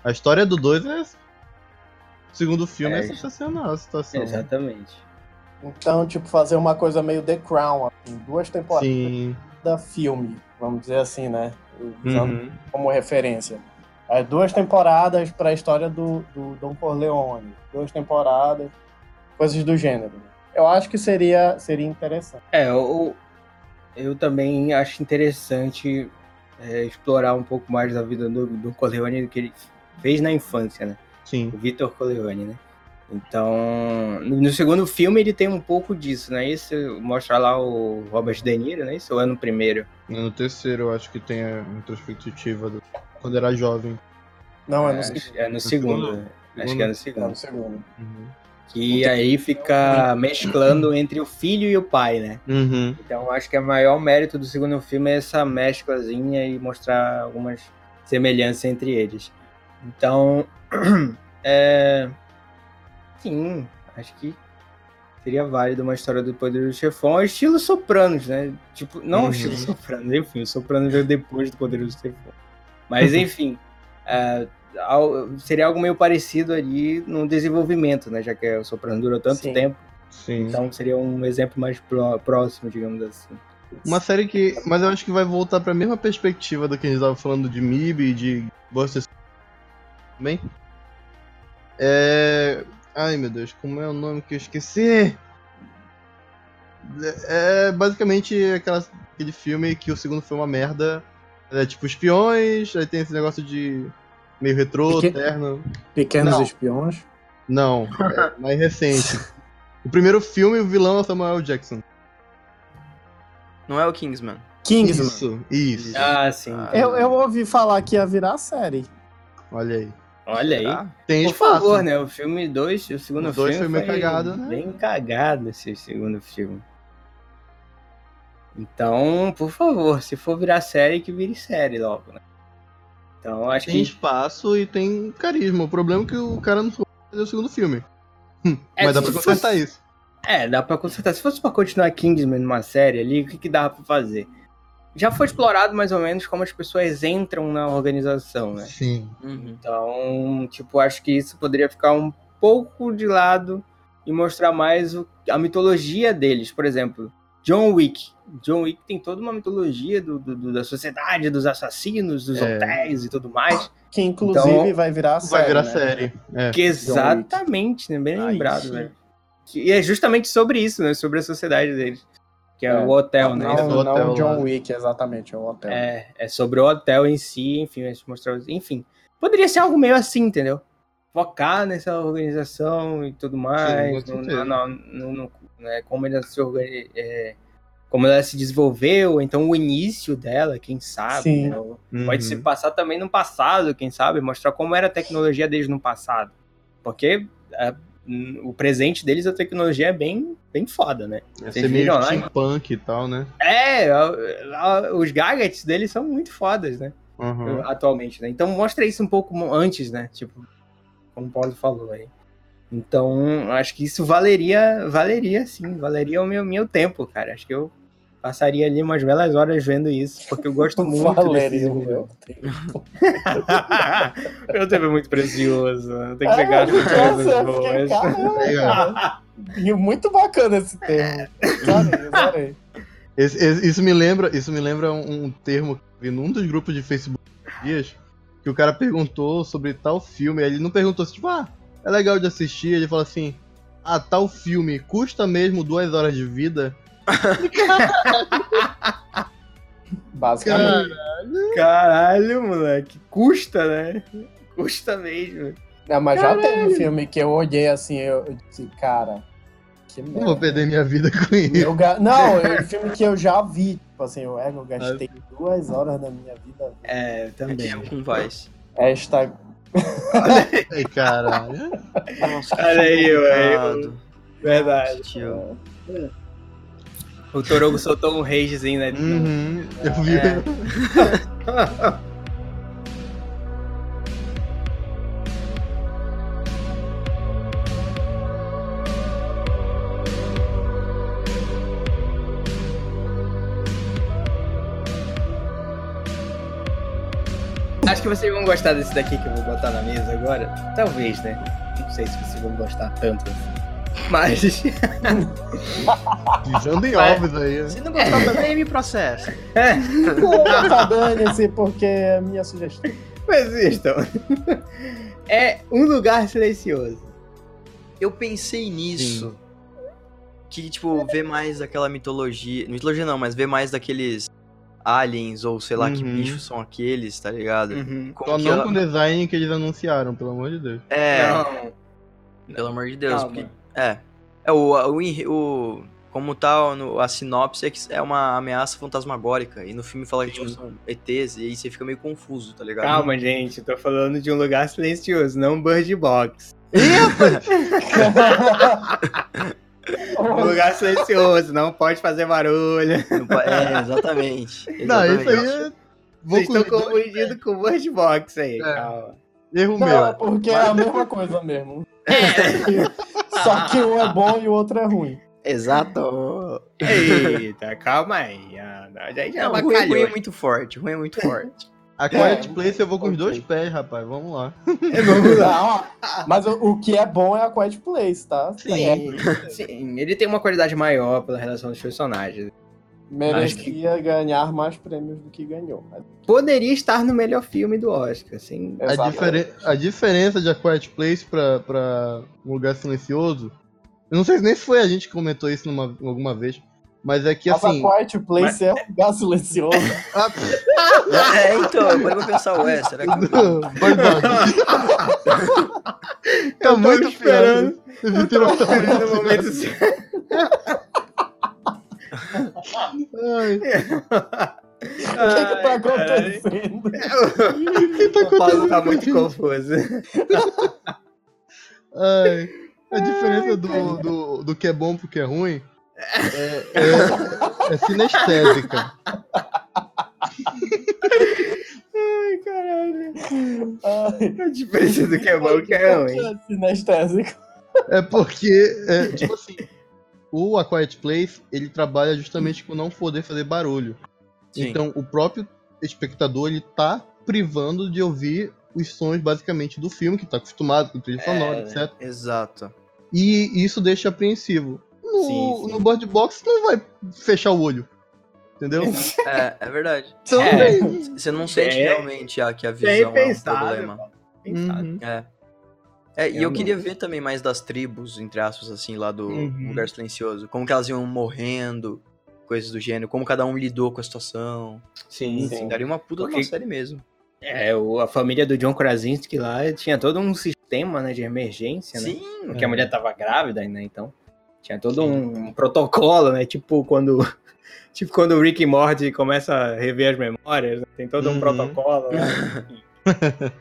A história do dois é. O segundo filme é, É. sensacional a situação. exatamente. Então, tipo, fazer uma coisa meio The Crown, assim, duas temporadas Sim. da filme, vamos dizer assim, né? Usando Uhum. como referência. As duas temporadas para a história do, do Dom Corleone, duas temporadas, coisas do gênero. Eu acho que seria, seria interessante. É, eu, eu também acho interessante é, explorar um pouco mais da vida do, do Corleone do que ele fez na infância, né? Sim. O Vitor Corleone, né? Então, no, no segundo filme ele tem um pouco disso, né? Isso mostra lá o Robert De Niro, né? Isso é no primeiro. No terceiro, eu acho que tem a retrospectiva do... quando era jovem. Não, é É, no segundo. é no segundo. segundo? Acho que é no É segundo. no segundo. Uhum. Que aí fica mesclando entre o filho e o pai, né? Uhum. Então acho que o maior mérito do segundo filme é essa mesclazinha e mostrar algumas semelhanças entre eles. Então, é... sim, acho que seria válido uma história do Poder do Chefão ao estilo Sopranos, né? Tipo, não Uhum. estilo Sopranos, enfim, o Sopranos veio depois do Poder do Chefão. Mas enfim, é, seria algo meio parecido ali no desenvolvimento, né? Já que o Sopranos durou tanto Sim. tempo. Sim. Então seria um exemplo mais pró- próximo, digamos assim. Uma série que. Mas eu acho que vai voltar pra mesma perspectiva do que a gente tava falando de MIB e de Buster. Bem? É. Ai meu Deus, como é o nome que eu esqueci? É é basicamente aquela, aquele filme que o segundo foi uma merda. É tipo espiões, aí tem esse negócio de meio retrô, Peque- terno. Pequenos Não. Espiões. Não, é mais recente. O primeiro filme, o vilão é o Samuel Jackson. Não é o Kingsman. Kingsman. Isso, isso. Ah, sim. Ah, Eu, eu ouvi falar que ia virar série. Olha aí. Olha aí. Tem Por espaço. favor, né? O filme 2, o segundo O dois filme foi meio cagado, né? Bem cagado esse segundo filme. Então, por favor, se for virar série, que vire série logo, né? Então, acho Tem que espaço e tem carisma. O problema é que o cara não soube fazer o segundo filme. Hum, É, Mas dá pra fosse- consertar isso. É, dá pra consertar. Se fosse pra continuar Kingsman numa série ali, o que, que dava pra fazer? Já foi explorado mais ou menos como as pessoas entram na organização, né? Sim. Uhum. Então, tipo, acho que isso poderia ficar um pouco de lado e mostrar mais o- a mitologia deles. Por exemplo, John Wick. John Wick tem toda uma mitologia do, do- do- da sociedade, dos assassinos, dos É. hotéis e tudo mais. Que inclusive Então, vai virar série. Vai virar né? série. É. Que exatamente, né? Bem lembrado, sim. Que- E é justamente sobre isso, né? Sobre a sociedade deles. Que é, É. o hotel, né? Não, o John lá. Wick, exatamente, é o hotel. É, é sobre o hotel em si, enfim, mostrar. Enfim, poderia ser algo meio assim, entendeu? Focar nessa organização e tudo mais, com no, no- no- no- né, como ela se organi- é, como ela se desenvolveu, então o início dela, quem sabe. Sim. né? Uhum. Pode se passar também no passado, quem sabe, mostrar como era a tecnologia deles no passado. Porque é, o presente deles, a tecnologia é bem, bem foda, né? Vocês ser meio lá? steampunk e tal, né? É, a- a- os gadgets deles são muito fodas, né? Uhum. atualmente, né? Então mostra isso um pouco antes, né? Tipo, como o Paulo falou aí. Então, acho que isso valeria, valeria sim, valeria o meu, meu tempo, cara. Acho que eu passaria ali umas belas horas vendo isso, porque eu gosto muito Valeria desse o meu tempo. Meu tempo é muito precioso, né? tem que É, pegar as coisas boas. E muito bacana esse termo. Esse- esse- isso me lembra, isso me lembra um, um termo que eu vi num dos grupos de Facebook dias, que o cara perguntou sobre tal filme, aí ele não perguntou assim, tipo, ah, é legal de assistir, ele falou assim, ah, tal filme custa mesmo duas horas de vida? Basicamente. Caralho, moleque, custa, né? Custa mesmo. Não, mas já Caralho. teve filme que eu olhei assim, eu, eu disse, cara, que Não vou merda. perder minha vida com isso. Eu Não, é um filme que eu já vi. Tipo assim, eu, é, eu gastei duas horas da minha vida. É, também. Eu com Vice. Esta. Ai, caralho. Nossa, que Olha aí, velho. Verdade. Tio. O Torogo soltou um ragezinho, né? Uhum, eu vi. É. Acho que vocês vão gostar desse daqui que eu vou botar na mesa agora. Talvez, né? Não sei se vocês vão gostar tanto. assim. Mas. Pisando em ovos aí. né? Se não gostar também, me processa. Pô, tá dane-se, porque é a minha sugestão. Mas estão. É um lugar silencioso. Eu pensei nisso. Que, tipo, ver mais daquela mitologia. Mitologia não, mas ver mais daqueles aliens, ou sei lá que Uhum. bichos são aqueles, tá ligado? Uhum. Só que não ela- com o design que eles anunciaram, pelo amor de Deus. É, Não. pelo amor de Deus. Porque- é. É, o, o, o- Como tal, no- a sinopse é que é uma ameaça fantasmagórica. E no filme fala que tipo, são ETs, e aí você fica meio confuso, tá ligado? Calma, gente. Eu tô falando de um lugar silencioso, não Bird Box. Um lugar silencioso, não pode fazer barulho. É, exatamente. Não, isso aí exatamente. é. Vou Vocês estão com... confundindo com o Bird Box aí, É. calma. Erro Não, é meu. porque é a mesma coisa mesmo. Só que um é bom e o outro é ruim. Exato. Eita, calma aí. Ah, não, já, já Não, ruim, ruim é muito forte, ruim é muito forte. A Quiet É. Place eu vou com os Ok. dois pés, rapaz. Vamos lá. Vamos lá. Mas o, o que é bom é a Quiet Place, tá? Sim, sim, ele tem uma qualidade maior pela relação dos personagens. Merecia ganhar mais prêmios do que ganhou. mas- Poderia estar no melhor filme do Oscar, assim. A, diferen- a diferença de A Quiet Place pra, pra Um Lugar Silencioso. Eu não sei nem se foi a gente que comentou isso numa, alguma vez. Mas é que Mas assim. a Quiet Place é um lugar silencioso. a- É, então, agora eu vou pensar, ué, será que. Verdade. É Eu muito esperando. pior. Você tirou- Esperando o momento certo. Ai, O que, que tá acontecendo? O Paulo tá muito confuso. ai. A diferença do, do, do que é bom pro que é ruim é, é, é sinestésica. Ai, caralho. Ai, A diferença do que é bom que é ruim. é sinestésico. É porque, é, tipo assim, o A Quiet Place, ele trabalha justamente com não poder fazer barulho. Sim. Então, o próprio espectador, ele tá privando de ouvir os sons, basicamente, do filme, que tá acostumado com trilha sonora, né? etc. Exato. E isso deixa apreensivo. No, Sim, sim. no Bird Box, não vai fechar o olho. Entendeu? É, é verdade. Então, É. Você não sente É. realmente a, que a Bem visão é um pensado. problema. Uhum. É. É, e eu queria ver também mais das tribos, entre aspas, assim, lá do Uhum. Lugar Silencioso. Como que elas iam morrendo, coisas do gênero. Como cada um lidou com a situação. Sim, Enfim, sim. daria uma puta de Porque- série mesmo. É, o- a família do John Krasinski lá tinha todo um sistema né, de emergência, né? Sim. Porque a mulher tava grávida, né? Então tinha todo um protocolo, né? Tipo quando, tipo quando o Rick e Morty começa a rever as memórias, né? tem todo um Uhum. protocolo. Né?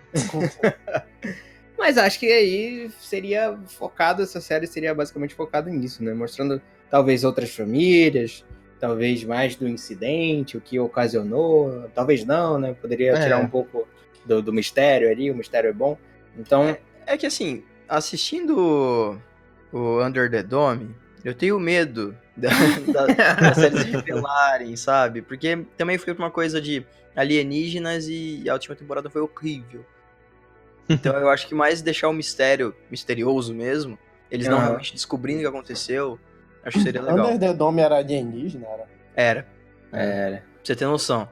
Mas acho que aí seria focado, essa série seria basicamente focado nisso, né? Mostrando talvez outras famílias, talvez mais do incidente, o que ocasionou, talvez não, né? Poderia É. tirar um pouco do, do mistério ali, o mistério é bom. Então, É que assim, assistindo o Under the Dome, eu tenho medo da, da, das séries se revelarem, sabe? Porque também foi uma coisa de alienígenas e a última temporada foi horrível. Então eu acho que mais deixar o mistério misterioso mesmo, eles não realmente descobrindo o que aconteceu, acho que seria legal. Under the Dome era alienígena, era. Era, é, pra você ter noção.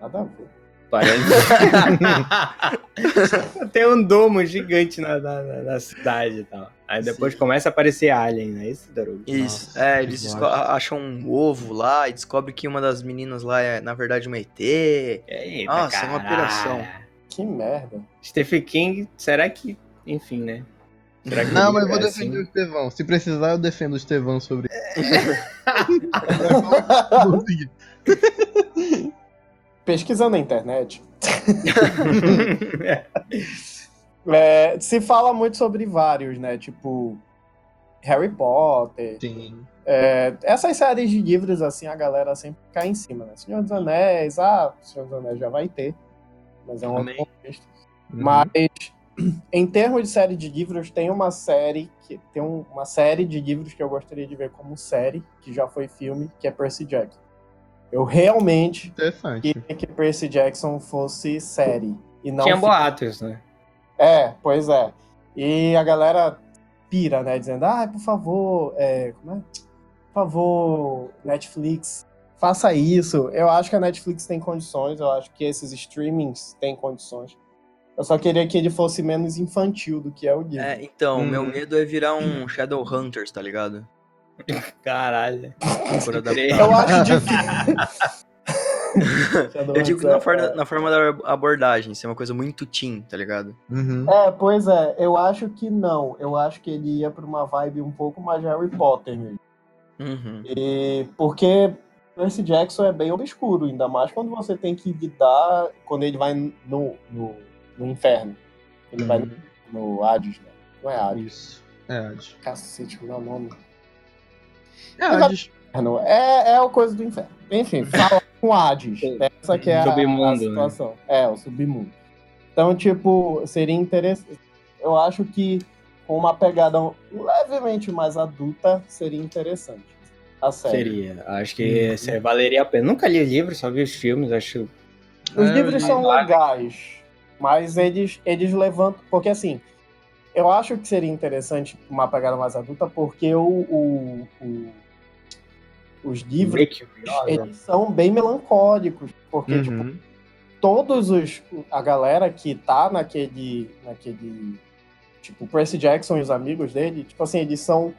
Nada a ver. Parece. Tem um domo gigante na, na, na- cidade e tal. Aí depois Sim. começa a aparecer alien, né? Isso, Darugo? Isso, Nossa, é, eles acham um ovo lá e descobrem que uma das meninas lá é, na verdade, uma ET. Eita, Nossa, é uma caralho. piração. Que merda. Stephen King, será que enfim, né? Será que Não, mas eu vou é defender o assim? Estevão. Se precisar, eu defendo o Estevão sobre Pesquisando na internet, é, se fala muito sobre vários, né? Tipo, Harry Potter. Sim. É, essas séries de livros, assim, a galera sempre cai em cima, né? Senhor dos Anéis, ah, Senhor dos Anéis já vai ter. Mas é um outro Amém. contexto. Uhum. Mas, em termos de série de livros, tem uma série que tem um- uma série de livros que eu gostaria de ver como série, que já foi filme, que é Percy Jackson. Eu realmente queria que Percy Jackson fosse série e não Tinha filme. boatos, né? É, pois é. E a galera pira, né? Dizendo, ah, por favor, é, como é? Por favor, Netflix, faça isso. Eu acho que a Netflix tem condições, eu acho que esses streamings têm condições. Eu só queria que ele fosse menos infantil do que é o livro. É, então, Uhum. meu medo é virar um Shadowhunters, tá ligado? Caralho. Eu acho difícil. Eu digo na forma, na forma da abordagem, ser uma coisa muito teen, tá ligado? Uhum. É, pois é, eu acho que não. Eu acho que ele ia pra uma vibe um pouco mais Harry Potter mesmo. Uhum. E porque Percy Jackson é bem obscuro, ainda mais quando você tem que lidar quando ele vai no, no, no inferno. Ele vai Uhum. no, no Hades, né? Não é Hades. Isso. É, Hades. Cacete, como é o nome? É. É, é a coisa do inferno. Enfim, fala com Hades. Essa que é a, Submundo, a né? situação. É, o submundo. Então, tipo, seria interessante. Eu acho que com uma pegada levemente mais adulta seria interessante. A série. Seria. Acho que se- valeria a pena. Nunca li o livro, só vi os filmes, acho. Os É, livros são vale. legais, mas eles, eles levantam. Porque assim, eu acho que seria interessante uma pegada mais adulta, porque o, o- o- os livros eles são bem melancólicos. Porque, tipo, Uhum. todos os. A galera que tá naquele. naquele. Tipo, Percy Jackson e os amigos dele, tipo assim, eles são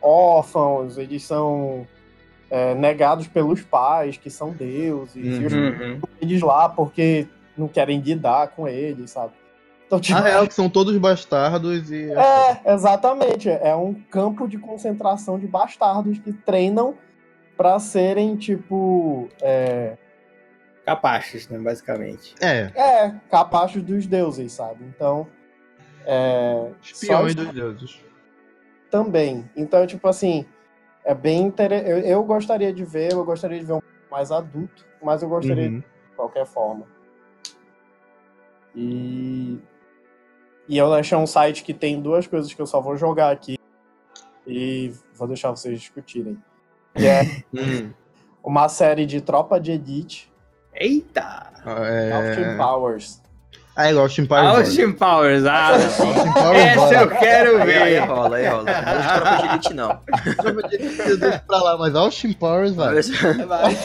órfãos, eles são é, negados pelos pais, que são deuses, e os Uhum. eles lá porque não querem lidar com eles, sabe? Então, tipo, A real é que são todos bastardos e. é, exatamente. É um campo de concentração de bastardos que treinam pra serem, tipo, é, Capachos, né? Basicamente. É, é, capazes dos deuses, sabe? Então, é, espiões só dos deuses. também. Então, tipo assim, é bem interessante. Eu, eu gostaria de ver, eu gostaria de ver um pouco mais adulto, mas eu gostaria Uhum. de qualquer forma. E. E eu achei um site que tem duas coisas que eu só vou jogar aqui. E vou deixar vocês discutirem. Que é Hum. uma série de Tropa de Elite, Eita! Austin É... Powers. Ah, é Austin Powers. Austin Powers, ah, Austin Powers. essa eu quero Aí, aí ver. rola, aí rola. Não de tropa de elite, não. Tropa de Elite eu deixo pra lá, mas Austin Powers, vai. Austin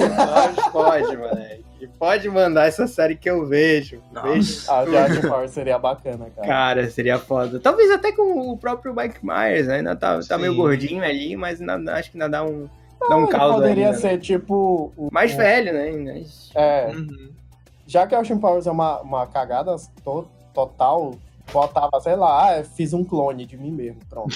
Powers pode, moleque. Pode mandar essa série que eu vejo. Nossa. Vejo. A de Austin Powers seria bacana, cara. Cara, seria foda. Talvez até com o próprio Mike Myers, né? Ainda tá, tá meio gordinho ali, mas ainda- acho que ainda dá um, dá um Ele caldo poderia ainda. ser tipo. o- Mais o- velho, né? Mas- É, Uhum. já que Austin Powers é uma, uma cagada to- total, botava, sei lá, ah, fiz um clone de mim mesmo. Pronto.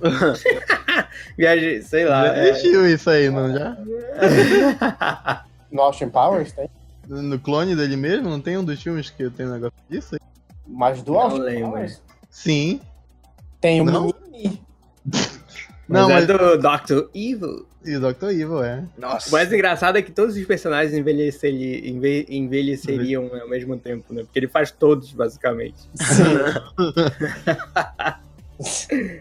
Viagem, sei lá. Já é. existiu isso aí, não já? No Austin Powers tem. No clone dele mesmo? Não tem um dos filmes que tem um negócio disso? Mas do Não Austin lembro. Powers Sim. tem o Não? Mini. Mas Não, é mas- do Dr. Evil. E o Dr. Evil, é. Nossa. O mais engraçado é que todos os personagens envelheceri- enve- envelheceriam ao mesmo tempo, né? Porque ele faz todos, basicamente. Sim.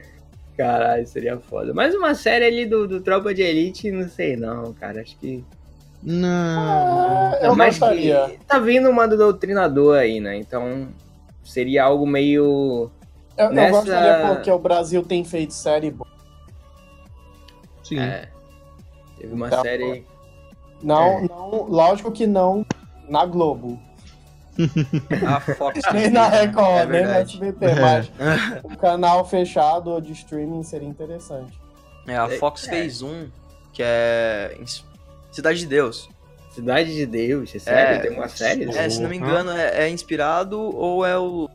Caralho, seria foda. Mas uma série ali do, do Tropa de Elite, não sei não, cara. Acho que. Não. É, eu Mas gostaria. que tá vindo uma do Doutrinador aí, né? Então seria algo meio. Eu, eu Nessa- gostaria porque o Brasil tem feito série boa. Sim. É, teve uma Então, série. Não, É. não, lógico que não na Globo. A Fox. Nem na Record, É nem na. SBT, mas um canal fechado de streaming seria interessante. É, a Fox fez um que é Cidade de Deus. Cidade de Deus, é sério? É, tem uma série? É, se não me engano, é, é inspirado ou é o.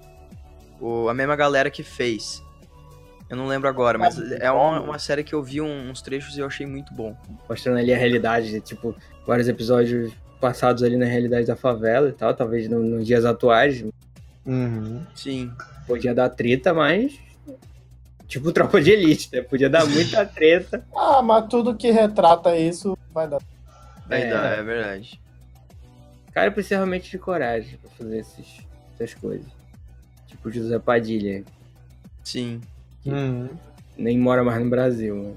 O, a mesma galera que fez. Eu não lembro agora, mas é uma, uma série que eu vi uns trechos e eu achei muito bom. Mostrando ali a realidade, tipo, vários episódios passados ali na realidade da favela e tal, talvez no- nos dias atuais, Uhum. Sim. podia dar treta, mas. Tipo, tropa de elite, né? Podia dar muita treta. Ah, mas tudo que retrata isso vai dar. Aí É. dá, é verdade. cara precisa realmente de coragem pra fazer esses, essas coisas. Tipo, José Padilha, Sim. Uhum. nem mora mais no Brasil. né?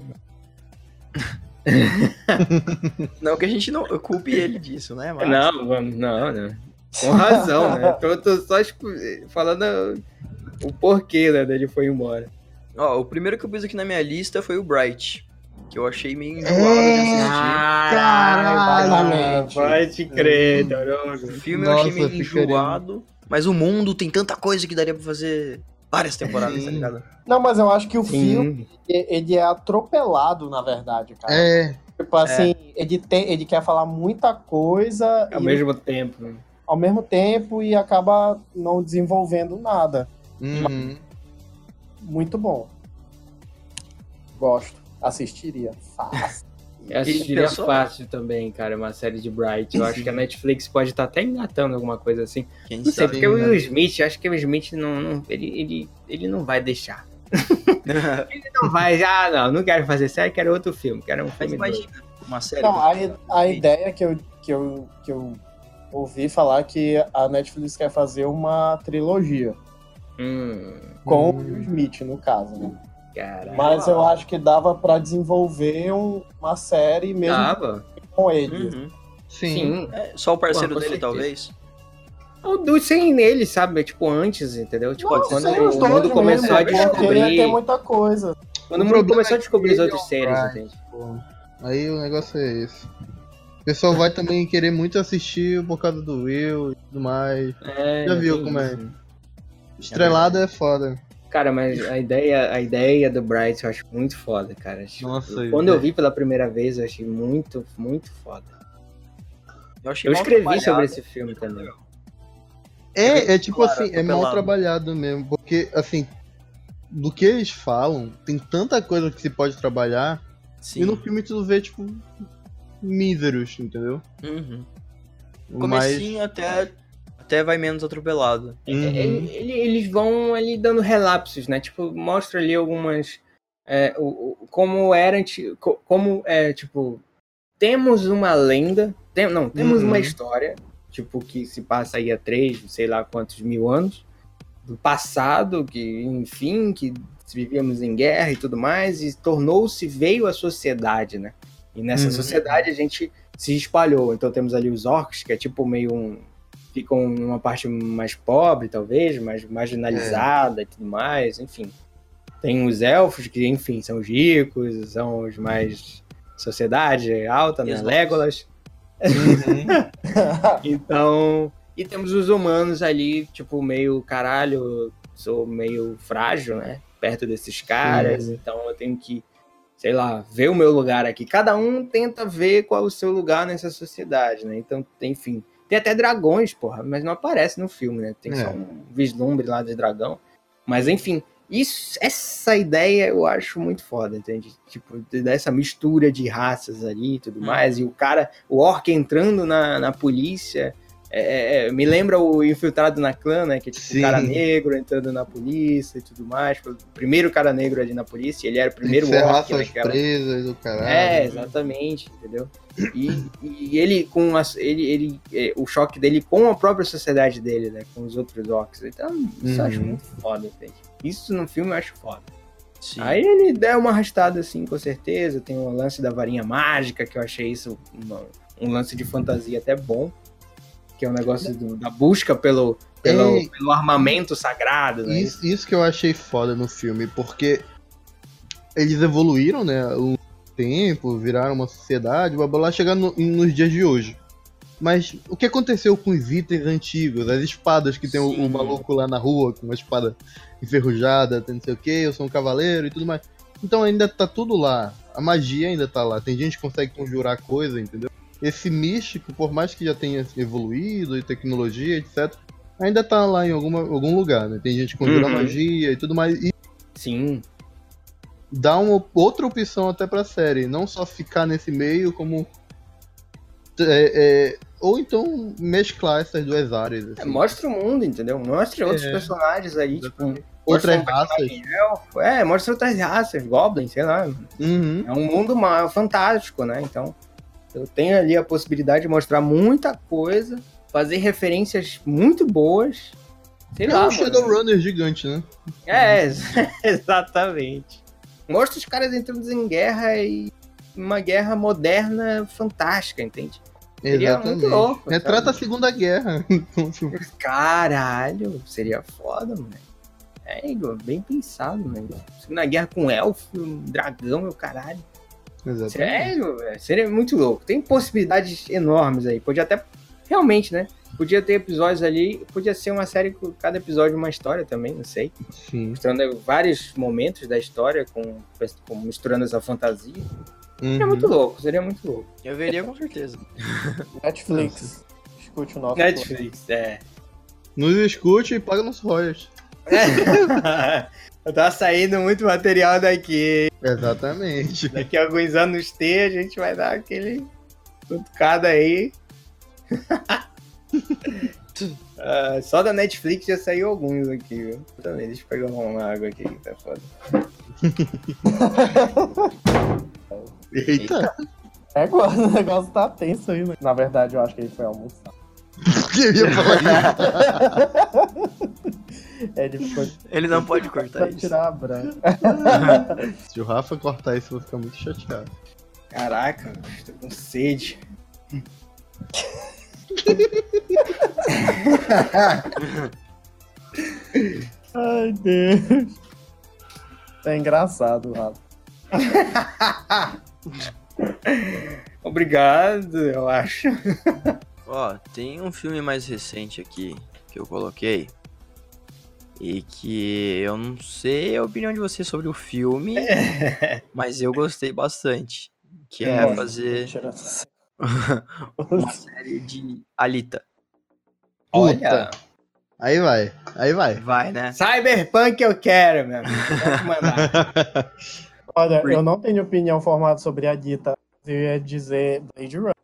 Não que a gente não culpe ele disso, né? Mas... Não, vamos, não, não. Com razão, né? Tô, tô só falando o porquê né, dele foi embora. Ó, o primeiro que eu pus aqui na minha lista foi o Bright. Que eu achei meio enjoado de assistir. Caralho. Vai te crer, O Daronco. filme eu achei Nossa, meio enjoado. Mas o mundo tem tanta coisa que daria pra fazer várias temporadas, tá ligado? Não, mas eu acho que o filme, Sim. ele é atropelado, na verdade, cara. É, Tipo assim, ele, tem, ele quer falar muita coisa Ao e- mesmo tempo. ao mesmo tempo e acaba não desenvolvendo nada. uhum. Muito bom. Gosto. Assistiria. Fácil. Eu assistiria pensou- fácil também, cara, uma série de Bright. Eu acho que a Netflix pode estar até engatando alguma coisa assim. Quem Não sei, sabe? porque o né? Will Smith, eu acho que o Will Smith não, não- ele, ele, ele não vai deixar. Ele não vai, ah, não, não quero fazer série, quero outro filme, quero um filme imagina uma série. Não, a, a ideia que eu, que, eu, que eu ouvi falar que a Netflix quer fazer uma trilogia. Hum, Com Hum. o Will Smith, no caso, né? Caralho. Mas eu acho que dava pra desenvolver um- uma série mesmo Dava, com ele. Uhum. Sim. sim. É, só o parceiro Pô, dele, certeza. talvez. O do sem nele, sabe? Tipo, antes, entendeu? Tipo, Pode quando o mundo dois começou a descobrir. muita coisa. Quando O mundo começou é a descobrir os que outros ele é entende? Aí o negócio é esse. O pessoal vai também querer muito assistir por causa do Will e tudo mais. É, Já viu tem como é? isso. Estrelado é foda. Cara, mas a ideia, a ideia do Bright eu acho muito foda, cara. Tipo, Nossa, Quando eu é- vi pela primeira vez, eu achei muito, muito foda. Eu, achei Eu escrevi sobre esse filme também. É, é tipo Claro, assim, é mal trabalhado mesmo. Porque, assim, do que eles falam, tem tanta coisa que se pode trabalhar. Sim. E no filme tu vê, tipo, míseros, entendeu? Uhum. Mas. Comecinho até, até vai menos atropelado. Uhum. Ele- ele- eles vão ali dando relapsos, né? Tipo, mostra ali algumas. é, o, o- como era. Como é, tipo. Temos uma lenda. tem- não, temos Uhum. uma história. Tipo, que se passa aí há três, sei lá quantos mil anos. Do passado, que, enfim, que vivíamos em guerra e tudo mais. E tornou-se, veio a sociedade, né? E nessa Uhum. sociedade a gente se espalhou. Então temos ali os orcs, que é tipo meio um ficam numa parte mais pobre, talvez, mais marginalizada e tudo mais, enfim. Tem os elfos, que, enfim, são os ricos, são os mais sociedade alta, né? Legolas. Uhum. Então. E temos os humanos ali, tipo, meio caralho, sou meio frágil, né? Perto desses caras, Sim. então eu tenho que, sei lá, ver o meu lugar aqui. Cada um tenta ver qual é o seu lugar nessa sociedade, né? Então, enfim. Tem até dragões, porra, mas não aparece no filme, né? Tem É. só um vislumbre lá de dragão. Mas enfim, isso, essa ideia eu acho muito foda, entende? Tipo, dessa mistura de raças ali e tudo Hum. mais. E o cara, o orc entrando na, na polícia. É, é, me lembra o infiltrado na clã, né? Que é tipo Sim. o cara negro entrando na polícia e tudo mais. Foi o primeiro cara negro ali na polícia. Ele era o primeiro Tem que orc naquela. presas do caralho. É, exatamente, entendeu? E, e ele com as, ele, ele é, o choque dele com a própria sociedade dele, né, com os outros orcs. Então, isso eu acho Uhum. muito foda, entende? Isso no filme eu acho foda. Sim. Aí ele dá uma arrastada assim, com certeza. Tem o lance da varinha mágica, que eu achei isso uma- um lance de fantasia até bom. Que é um negócio do- da busca pelo, pelo, Ei. pelo armamento sagrado, né? Isso, isso que eu achei foda no filme, porque eles evoluíram, né? O tempo, viraram uma sociedade, blá blá chegando no- nos dias de hoje. Mas o que aconteceu com os itens antigos, as espadas que tem o, o maluco lá na rua com uma espada enferrujada, tem não sei o que, eu sou um cavaleiro e tudo mais. Então ainda tá tudo lá. A magia ainda tá lá. Tem gente que consegue conjurar coisa, entendeu? Esse místico, por mais que já tenha evoluído e tecnologia, etc., ainda tá lá em alguma, algum lugar, né? Tem gente que conjura Uhum. magia e tudo mais. E Sim. dá uma outra opção até pra série. Não só ficar nesse meio, como. é, é, ou então mesclar essas duas áreas. É, assim. mostra o mundo, entendeu? Mostra outros É. personagens aí, tipo. Outras um raças. elfo, É, mostra outras raças, goblins, sei lá. Uhum. É um mundo fantástico, né? Então, eu tenho ali a possibilidade de mostrar muita coisa, fazer referências muito boas. Sei É lá. um. Shadowrunner gigante, né? É, exatamente. Mostra os caras entrando em guerra e uma guerra moderna fantástica, entende? Seria muito louco, Retrata sabe? a Segunda Guerra. Então, tipo, Caralho, seria foda, mano. É, Igor, bem pensado, mano. Na guerra com elfo, um dragão, meu caralho. Exatamente. Sério, velho, seria muito louco. Tem possibilidades enormes aí. Podia até. Realmente, né? Podia ter episódios ali. Podia ser uma série com cada episódio uma história também, não sei. Sim. Mostrando vários momentos da história, com, com misturando essa fantasia. Seria Uhum. muito louco, seria muito louco. Eu veria com certeza. Netflix. Escute o nosso. Netflix, é. Nos escute e paga nosso royalties. tá saindo muito material daqui. Exatamente. Daqui a alguns anos ter, a gente vai dar aquele cutucada aí. Ah, só da Netflix já saiu alguns aqui, viu? Também, deixa eu pegar uma água aqui que tá foda. Eita. É, o negócio tá tenso aí, né? Na verdade, eu acho que ele foi almoçar. Eu ia falar Ele ficou Ele não pode cortar isso. tirar a branca. Se o Rafa cortar isso, eu vou ficar muito chateado. Caraca, tô com sede. Ai, Deus. É engraçado, Rafa. Obrigado, eu acho. Ó, tem um filme mais recente aqui que eu coloquei. E que eu não sei a opinião de você sobre o filme, mas eu gostei bastante. Que é Nossa, fazer uma série de Alita. Olha, Aí vai, aí vai. Vai, né? Cyberpunk eu quero, meu amigo. Olha, eu não tenho opinião formada sobre a Dita. Eu ia dizer Blade Runner.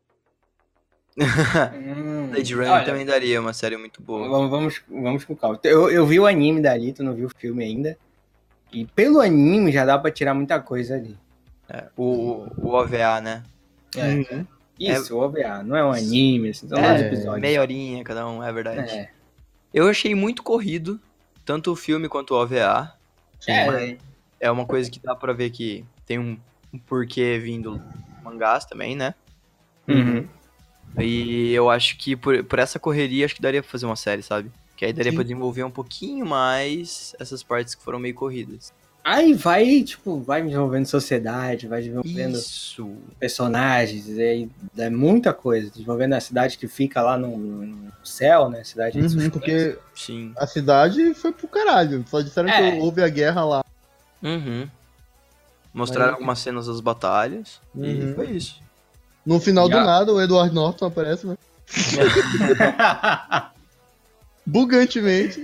Hum, Blade Runner olha, também daria uma série muito boa. Vamos, vamos, vamos com calma. Eu, eu vi o anime da Alita, não vi o filme ainda. E pelo anime já dá pra tirar muita coisa ali. É, o, o OVA, né? É. Uhum. Isso, o OVA, não é um anime, assim, são É, dois episódios. Meia horinha cada um, é verdade. É. Eu achei muito corrido, tanto o filme quanto o OVA. É, é uma coisa que dá pra ver que tem um, um porquê vindo mangás também, né? uhum. E eu acho que por, por essa correria, acho que daria pra fazer uma série, sabe? Que aí daria Sim. pra desenvolver um pouquinho mais essas partes que foram meio corridas. Aí vai, tipo, vai desenvolvendo sociedade, vai desenvolvendo Isso. personagens, e aí é muita coisa. Desenvolvendo a cidade que fica lá no, no céu, né? Cidade de Uhum, porque Sim. a cidade foi pro caralho. Só disseram É. que houve a guerra lá. Uhum. Mostraram Mas- algumas cenas das batalhas e Uhum. foi isso. No final do nada, o Edward Norton aparece, né? Bugantemente.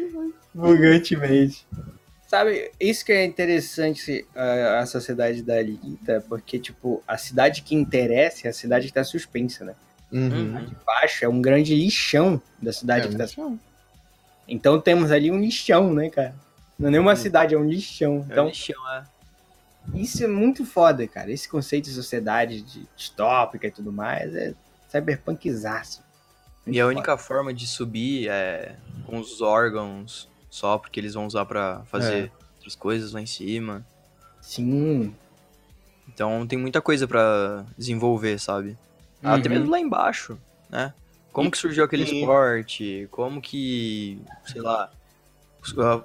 Bugantemente. Sabe, isso que é interessante a, a sociedade da Alita, porque, tipo, a cidade que interessa é a cidade que tá suspensa, né? Uhum. Uhum. De baixo é um grande lixão da cidade É, que tá lixão. Então temos ali um lixão, né, cara? Não é nenhuma cidade, é um lixão. É Então, um lixão, é. Isso é muito foda, cara. Esse conceito de sociedade de distópica e tudo mais é cyberpunkzaço. E a única forma de subir é com os órgãos só, porque eles vão usar pra fazer outras coisas lá em cima. Sim. Então tem muita coisa pra desenvolver, sabe? Até Uhum. mesmo lá embaixo, né? Como que surgiu aquele Sim. esporte? Como que, sei lá,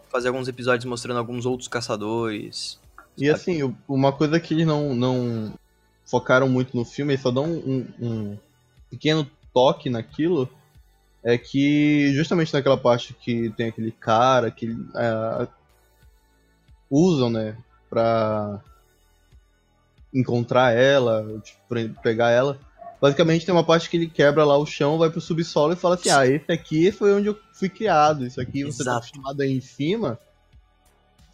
fazer alguns episódios mostrando alguns outros caçadores. E assim, uma coisa que eles não, não focaram muito no filme, eles só dão um, um pequeno toque naquilo, é que justamente naquela parte que tem aquele cara que é, usam, né, pra encontrar ela, tipo, pegar ela, Basicamente tem uma parte que ele quebra lá o chão, vai pro subsolo e fala assim: Ah, esse aqui foi onde eu fui criado. Isso aqui você tá Exato. acostumado aí em cima.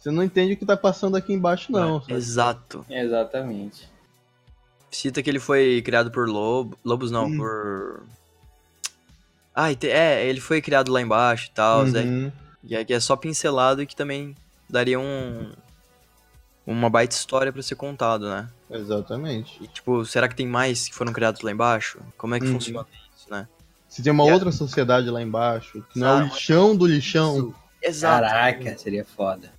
Você não entende o que tá passando aqui embaixo, não. sabe? Exato. Exatamente. Cita que ele foi criado por lobo, lobos, não, Hum. por. Ah, e é, ele foi criado lá embaixo e tal. Zé. Uhum. E é que é só pincelado e que também daria um. Uma baita história pra ser contado, né? Exatamente. E, tipo, será que tem mais que foram criados lá embaixo? Como é que Uhum. funciona isso, né? Se tem uma É. outra sociedade lá embaixo, que não é o lixão do lixão. Exato. Caraca, seria foda.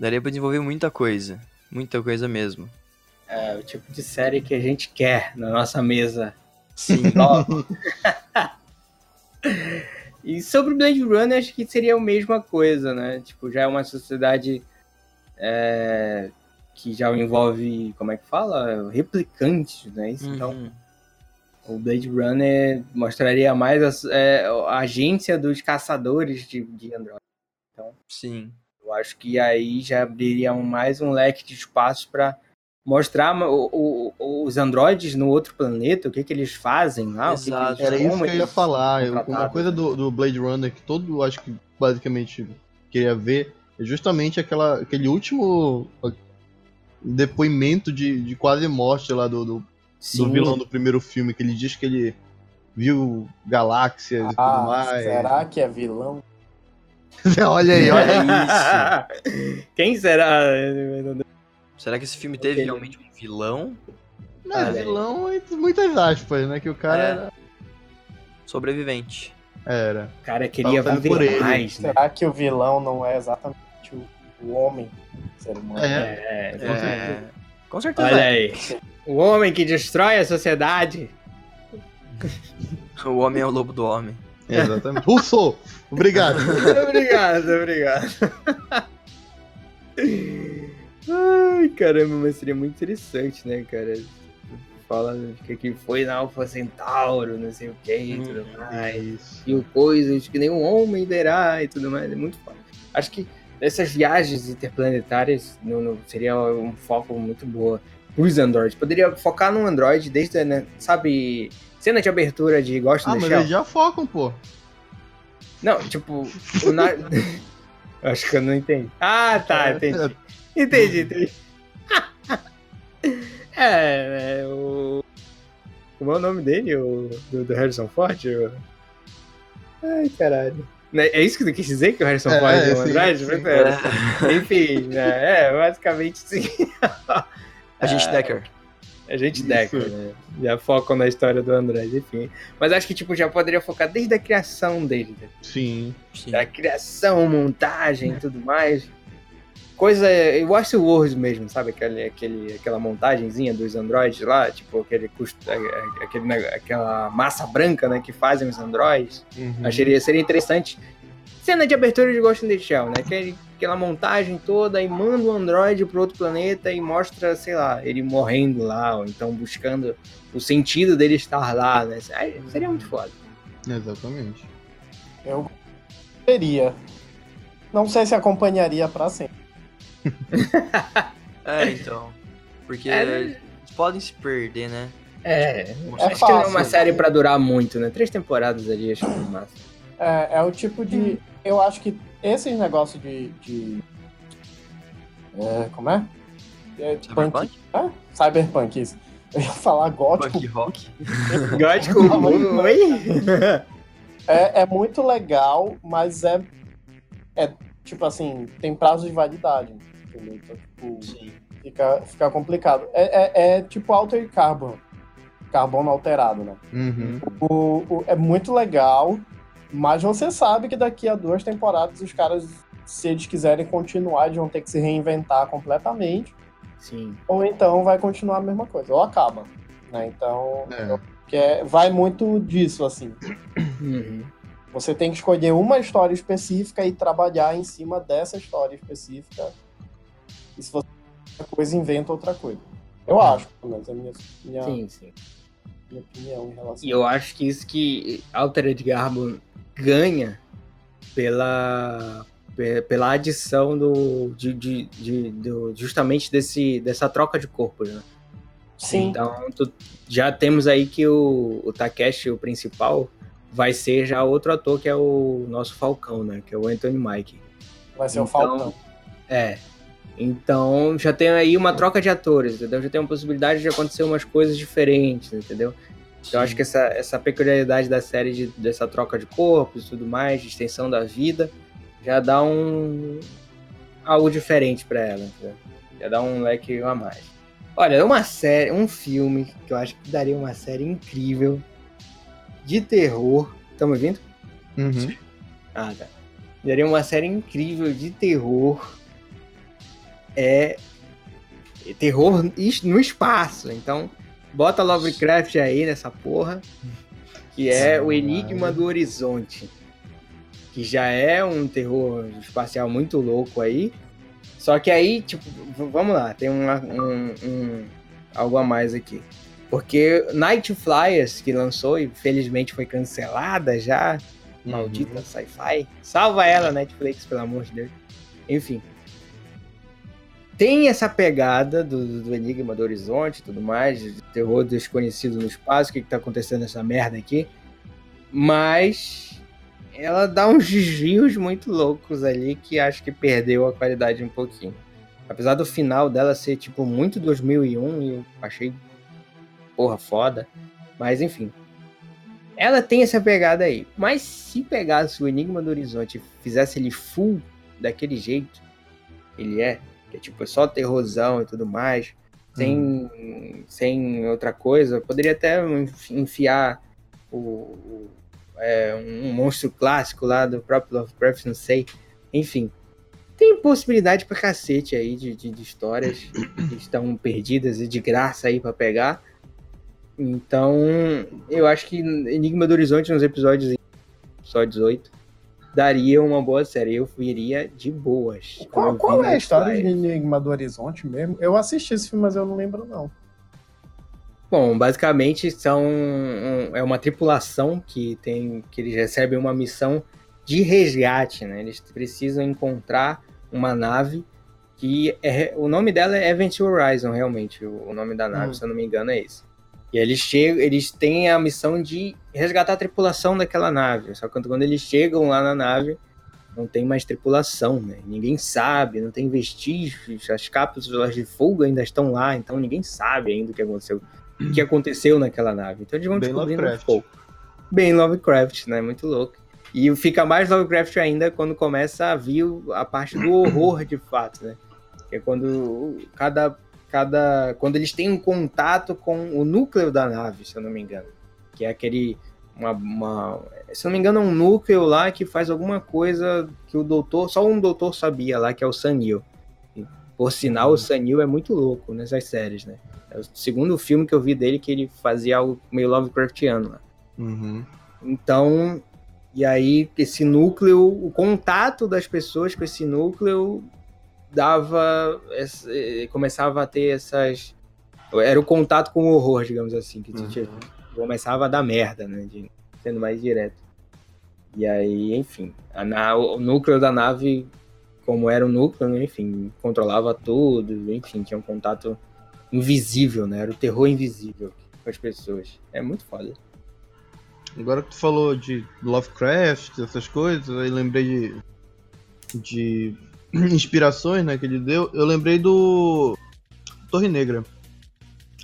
Daria pra desenvolver muita coisa. Muita coisa mesmo. É o tipo de série que a gente quer na nossa mesa Sim. nova. e sobre Blade Runner, acho que seria a mesma coisa, né? Tipo, já é uma sociedade é, que já envolve, como é que fala? Replicantes, né? Isso, Então, Uhum. o Blade Runner mostraria mais a, é, a agência dos caçadores de, de Android. Sim. Eu acho que aí já abriria mais um leque de espaço para mostrar o- o- os androides no outro planeta, o que, que eles fazem lá. o que que Exato. eles- Era isso que eu ia falar. Eu- uma coisa né? do, do Blade Runner que todo acho que basicamente queria ver é justamente aquela, aquele último depoimento de, de quase morte lá do, do, do vilão do primeiro filme, que ele diz que ele viu galáxias e tudo Ah, mais. será que é vilão? olha aí, olha. Olha isso. Quem será? Será que esse filme teve Ok. realmente um vilão? Não, Olha aí. vilão entre muitas aspas, né? Que o cara É. era. Sobrevivente. era. O cara queria viver mais, né? Será que o vilão não é exatamente o, o homem, o ser humano? É. É, com certeza. É... Com certeza. Olha é. aí. O homem que destrói a sociedade. O homem é o lobo do homem. Exatamente. Russo! Obrigado. obrigado, obrigado. Ai, caramba, mas seria muito interessante, né, cara? Fala que que foi na Alpha Centauro, não sei o que e tudo Hum, mais. E o coisas que nenhum homem verá e tudo mais. É muito foda. Acho que essas viagens interplanetárias no, no- seria um foco muito boa pros androids. Poderia focar no android desde, né, sabe, cena de abertura de Ghost in Ah, the mas Shell. eles já focam, pô. Não, tipo, o na... Acho que eu não entendi. Ah, tá, entendi. Entendi, entendi. é, é, o. Como é o nome dele? O, do, do Harrison Ford? O... Ai, caralho. Né, É isso que tu quis dizer? Que o Harrison É, Ford é, é, um sim, Andrade? sim. É. Enfim, né, é, basicamente sim. A gente Ah, Decker. A gente deca, né? Já focam na história do Andrade, enfim. Mas acho que, tipo, já poderia focar desde a criação dele, né? Sim. Sim. da criação, montagem e tudo mais. Coisa igual Star Wars mesmo, sabe? Aquele, aquele, aquela montagenzinha dos androides lá, tipo aquele custo, aquele, neg- aquela massa branca né, que fazem os androides. Uhum. Acharia seria interessante. Cena de abertura de Ghost in the Shell, né? Aquele, aquela montagem toda e manda o androide pro outro planeta e mostra, sei lá, ele morrendo lá, ou então buscando o sentido dele estar lá, né? Aí Seria muito foda. Exatamente. Eu teria. Não sei se acompanharia pra sempre. É, então. Porque É, eles podem se perder, né? É, É acho que não é uma série pra durar muito, né? Três temporadas ali, acho que é o máximo. É, é o tipo de. Eu acho que esses negócios de. de é, como é? é punk, Cyberpunk? é? Cyberpunk, isso. Eu ia falar gótico. Punk rock? Gótico, oi? É, é muito legal, mas é. É tipo assim, tem prazo de validade. Entendeu? Então, tipo, Sim. fica, fica complicado. É, é, é tipo Alter Carbon. Carbono alterado, né? Uhum. O, o- é muito legal, mas você sabe que daqui a duas temporadas os caras, se eles quiserem continuar, eles vão ter que se reinventar completamente, Sim. ou então vai continuar a mesma coisa, ou acaba. Né? Então, É. que é- vai muito disso, assim. Uhum. Você tem que escolher uma história específica e trabalhar em cima dessa história específica. E se você outra coisa, inventa outra coisa. Eu acho, pelo menos, é a minha, minha, Sim, sim. minha opinião em relação E eu acho que isso que Altered Carbon ganha pela, pe- pela adição do, de, de, de- justamente desse, dessa troca de corpos, né? Sim. Então, tu- já temos aí que o, o Takeshi, o principal, vai ser já outro ator que é o nosso Falcão, né? Que é o Anthony Mike. Vai ser o Então, Falcão. É. Então, já tem aí uma troca de atores, entendeu? Já tem uma possibilidade de acontecer umas coisas diferentes, entendeu? Então, eu acho que essa, essa peculiaridade da série, de- dessa troca de corpos e tudo mais, de extensão da vida, já dá um. algo diferente pra ela, entendeu? Já dá um leque a mais. Olha, uma série, um filme que eu acho que daria uma série incrível de terror. Estão me ouvindo? Uhum. Ah, tá. Daria uma série incrível de terror. É. Terror no espaço. Então, bota Lovecraft aí nessa porra. Que é o Enigma do Horizonte. Que já é um terror espacial muito louco aí. Só que aí, tipo, vamos lá, tem uma- um, um- algo a mais aqui. Porque Night Flyers, que lançou e felizmente foi cancelada já, Maldita sci-fi. Salva ela, Netflix, pelo amor de Deus. Enfim. Tem essa pegada do, do Enigma do Horizonte tudo mais, de terror desconhecido no espaço, o que, que tá acontecendo nessa merda aqui. Mas ela dá uns desvios muito loucos ali que acho que perdeu a qualidade um pouquinho. Apesar do final dela ser, tipo, muito 2001, e eu achei, porra, foda. Mas, enfim. Ela tem essa pegada aí. Mas se pegasse o Enigma do Horizonte e fizesse ele full daquele jeito, ele é, que é tipo, é só terrorzão e tudo mais, sem, sem outra coisa, poderia até enfi- enfiar o, o- é, um monstro clássico lá do próprio Lovecraft, não sei. Enfim. Tem possibilidade pra cacete aí de, de, de histórias que estão perdidas e de graça aí pra pegar. Então, eu acho que Enigma do Horizonte nos episódios só 18 daria uma boa série. Eu iria de boas. Qual, qual é a história de. Enigma do Horizonte mesmo? Eu assisti esse filme, mas eu não lembro, não. Bom, basicamente são um- é uma tripulação que tem que eles recebem uma missão de resgate, né? Eles precisam encontrar uma nave que é, o nome dela é Event Horizon, realmente. O, o nome da nave, Hum. se eu não me engano, é esse. E eles chegam, eles têm a missão de resgatar a tripulação daquela nave. Só que quando eles chegam lá na nave, não tem mais tripulação, né? Ninguém sabe, não tem vestígios, as cápsulas de fogo ainda estão lá, então ninguém sabe ainda o que aconteceu, o que aconteceu naquela nave. Então eles vão Bem descobrindo Lovecraft. um pouco. Bem Lovecraft, né? Muito louco. E fica mais Lovecraft ainda quando começa a vir a parte do horror de fato, né? Que é quando cada cada quando eles têm um contato com o núcleo da nave, se eu não me engano, que é aquele uma, uma- se eu não me engano é um núcleo lá que faz alguma coisa que o doutor, só um doutor sabia lá, que é o Sanil. Por sinal, o Sanil é muito louco nessas séries, né? É o segundo filme que eu vi dele que ele fazia algo meio Lovecraftiano lá. Uhum. Então, e aí esse núcleo, o contato das pessoas com esse núcleo dava, essa- eh, começava a ter essas, era o contato com o horror, digamos assim, que Uhum. começava a dar merda, né, de- sendo mais direto. E aí, enfim, a na- o núcleo da nave, como era o núcleo, né, enfim, controlava tudo, enfim, tinha um contato invisível, né, era o terror invisível com as pessoas. É muito foda. Agora que tu falou de Lovecraft, essas coisas, aí lembrei de, de inspirações, né, que ele deu. Eu lembrei do Torre Negra.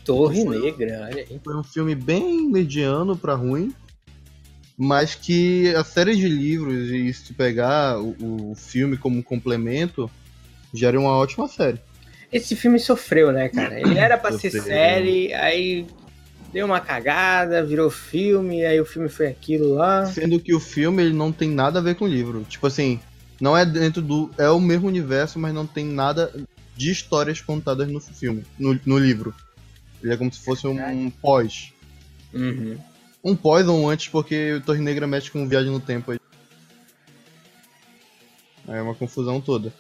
Torre Negra, olha aí. Foi um filme bem mediano pra ruim, mas que a série de livros e se pegar o, o filme como complemento, gera uma ótima série. Esse filme sofreu, né, cara? Ele era pra ser série, aí deu uma cagada, virou filme, aí o filme foi aquilo lá. Sendo que o filme ele não tem nada a ver com o livro. Tipo assim, não é dentro do. É o mesmo universo, mas não tem nada de histórias contadas no filme, no, no livro. Ele é como se fosse um, um pós. Uhum. Um pós ou um antes, porque o Torre Negra mexe com viagem no tempo aí. É uma confusão toda.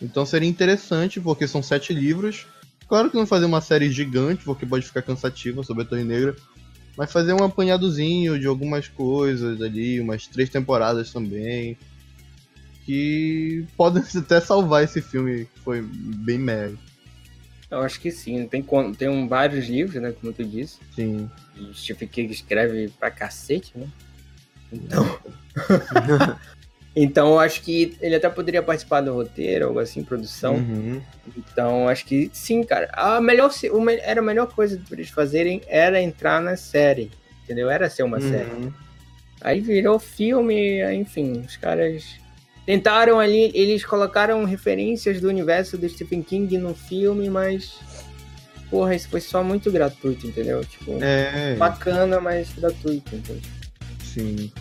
Então seria interessante, porque são sete livros. Claro que não fazer uma série gigante, porque pode ficar cansativa sobre a Torre Negra. Mas fazer um apanhadozinho de algumas coisas ali, umas três temporadas também. Que podem até salvar esse filme, que foi bem merda. Eu acho que sim. Tem, tem um, vários livros, né? Como tu disse. Sim. E Stephen King escreve pra cacete, né? Então. então eu acho que ele até poderia participar do roteiro, algo assim, produção. Uhum. Então acho que sim, cara. A melhor, o era a melhor coisa pra eles fazerem era entrar na série. Entendeu? Era ser uma série. Uhum. Aí virou filme, enfim, os caras tentaram ali, eles colocaram referências do universo do Stephen King no filme, mas porra, isso foi só muito gratuito, entendeu? Tipo, É, bacana, mas gratuito, entendeu? sim.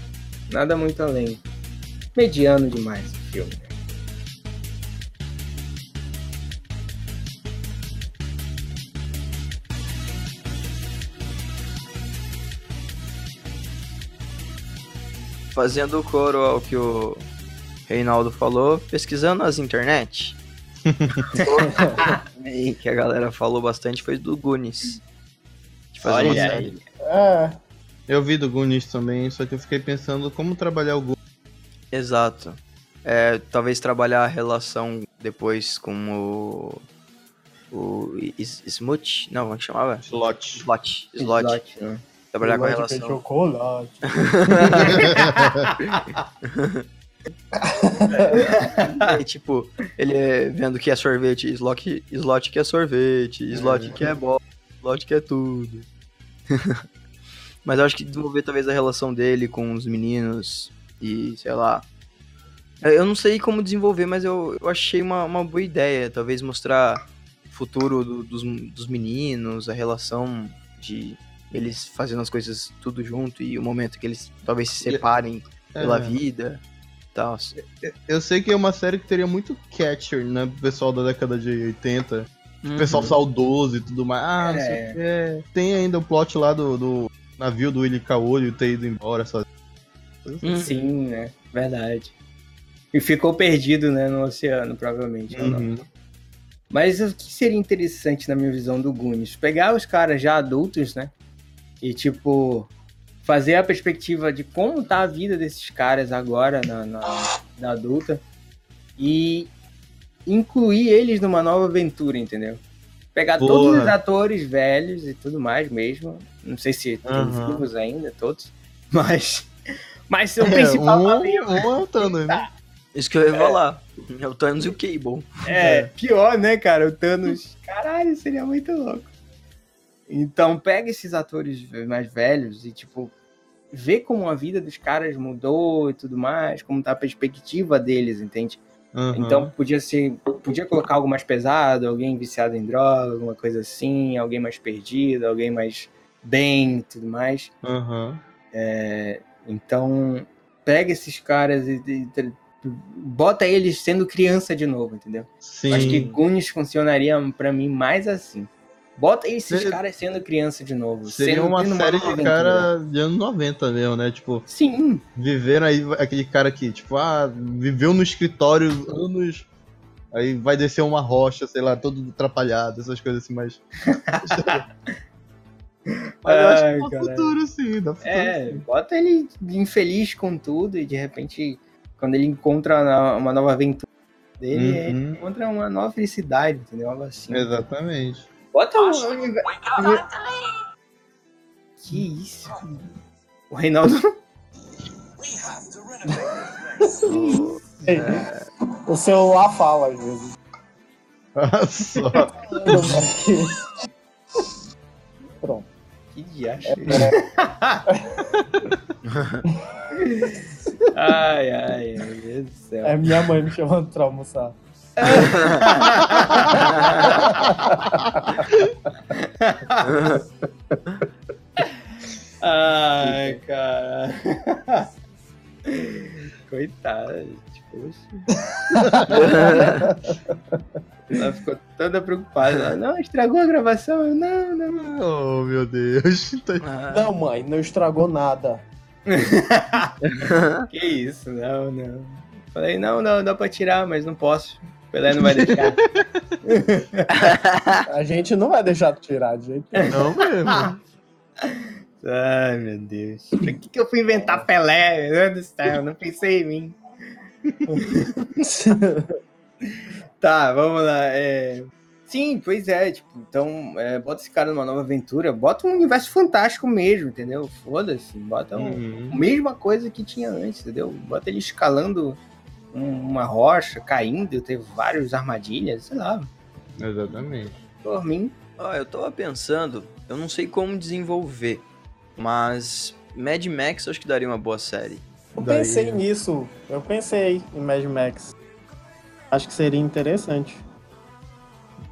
Nada muito além. Mediano demais o filme. Fazendo coro ao que o Reinaldo falou, pesquisando nas internet. e que a galera falou bastante foi do Goonies. De fazer uma Olha série. aí. É, Eu vi do Goonies também, só que eu fiquei pensando como trabalhar o Goonies. Exato. É, talvez trabalhar a relação depois com o. O. Is- Smooch? Não, como é que chamava? Slot. Slot. Slot. Slot, né? Trabalhar com a relação. chocolate. E, tipo, ele é vendo que é sorvete, slot, slot que é sorvete, slot que é bola, slot que é tudo. Mas eu acho que desenvolver talvez a relação dele com os meninos e, sei lá. Eu não sei como desenvolver, mas eu, eu achei uma, uma boa ideia. Talvez mostrar o futuro do- dos, dos meninos, a relação de eles fazendo as coisas tudo junto e o momento que eles talvez se E- separem pela É. vida e tal. Eu sei que é uma série que teria muito catcher, né? Pessoal da década de 80. Uhum. Pessoal saudoso e tudo mais. Ah, não sei É. o que. é. Tem ainda o plot lá do, do navio do Willy Caolho ter ido embora só. Uhum. Sim, né? Verdade. E ficou perdido, né, no oceano, provavelmente. ou não. Uhum. Mas o que seria interessante na minha visão do Goonies? Pegar os caras já adultos, né? E, tipo, fazer a perspectiva de como tá a vida desses caras agora na, na, na adulta e incluir eles numa nova aventura, entendeu? Pegar Porra. todos os atores velhos e tudo mais mesmo. Não sei se tem Aham. vivos ainda, todos. Mas. Mas o É, principal um, tá vivo. um é o Thanos, né? Isso que eu ia falar. É o Thanos e o Cable. É, pior, né, cara? O Thanos. Caralho, seria muito louco. Então, pega esses atores mais velhos e, tipo, vê como a vida dos caras mudou e tudo mais, como tá a perspectiva deles, entende? Uhum. Então, podia ser. Podia colocar algo mais pesado, alguém viciado em droga, alguma coisa assim, alguém mais perdido, alguém mais bem e tudo mais. Uhum. Então, pega esses caras e, e- bota eles sendo criança de novo, entendeu? Sim. Acho que Goonies funcionaria pra mim mais assim. Bota esses Seria- caras sendo criança de novo. Seria uma série de cara de anos 90 mesmo, né? Tipo, Sim, viveram aí aquele cara que, tipo, ah, viveu no escritório anos. Aí vai descer uma rocha, sei lá, todo atrapalhado, essas coisas assim, mas. mas eu acho que dá futuro, sim, dá futuro. é, sim. bota ele infeliz com tudo e de repente, quando ele encontra uma nova aventura dele, Uhum. ele encontra uma nova felicidade, entendeu? Algo assim. Exatamente. Bota o universo. Que isso? O Reinaldo. O celular fala às vezes. Só. Pronto. Que diacho. ai, ai, meu Deus do céu. É minha mãe me chamando pra almoçar. Ai, cara. Coitada, tipo, ela ficou toda preocupada. Ela, não, estragou a gravação. Eu, não, não. Oh, meu Deus. Tá- Ah, Não, mãe, não estragou nada. Que isso, não, não. Falei, não, não, dá pra tirar, mas não posso. Pelé não vai deixar. A gente não vai deixar de tirar de jeito nenhum. Não mesmo. Ai, meu Deus. Por que, que eu fui inventar Pelé? Meu Deus do céu, não pensei em mim. Tá, vamos lá. é, Sim, pois é, tipo, então é, bota esse cara numa nova aventura, bota um universo fantástico mesmo, entendeu? Foda-se, bota um, Uhum. a mesma coisa que tinha antes, entendeu? Bota ele escalando uma rocha, caindo, ter várias armadilhas, sei lá. Exatamente. Por mim, Ó, eu tava pensando, eu não sei como desenvolver, mas Mad Max eu acho que daria uma boa série. Eu Daí- pensei nisso. Eu pensei em Mad Max. Acho que seria interessante.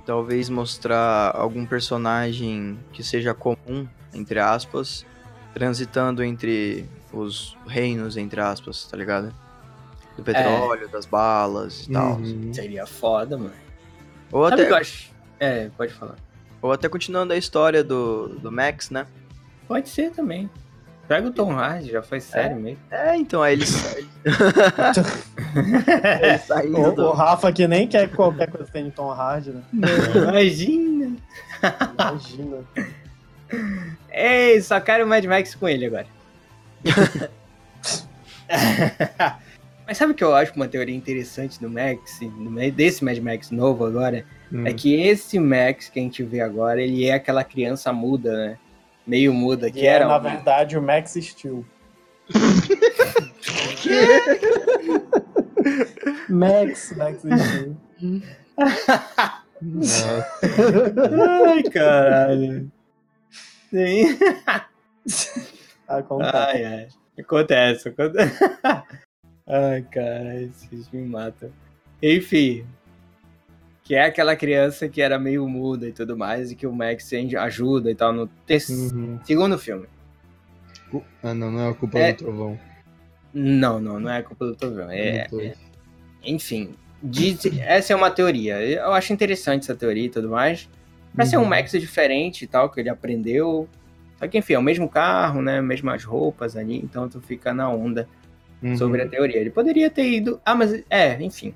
Talvez mostrar algum personagem que seja comum, entre aspas, transitando entre os reinos, entre aspas, tá ligado? Do petróleo, das balas e tal. Uhum. seria foda, mano. Ou Sabe o até, que eu acho? É, pode falar. ou até continuando a história do, do Max, né? Pode ser também. Pega o Tom Hardy, já foi sério mesmo. É, então, aí eles. eles saindo O, o Rafa que nem quer que qualquer coisa tenha Tom Hardy, né? Imagina! Imagina. Ei, só quero o Mad Max com ele agora. Mas sabe o que eu acho uma teoria interessante do Max, desse Mad Max novo agora? Hum. É que esse Max que a gente vê agora, ele é aquela criança muda, né? Meio muda, que Que era. é, na um- verdade, o Max Steel. Max, Max Steel. Ai, caralho. Sim. Acontece. Ai, ai. Acontece, acontece. Ai, cara, vocês me matam. Enfim. Que é aquela criança que era meio muda e tudo mais, e que o Max ajuda e tal no terceiro, Uhum. segundo filme. Ah, não, não é a culpa É. do trovão. Não, não, não é culpa do Trovão. É, Não tô. enfim, diz- essa é uma teoria. Eu acho interessante essa teoria e tudo mais. Pra ser um Uhum. Max diferente e tal, que ele aprendeu. Só que, enfim, é o mesmo carro, né? Mesmas roupas ali, então tu fica na onda Uhum. sobre a teoria. Ele poderia ter ido. Ah, mas é, enfim.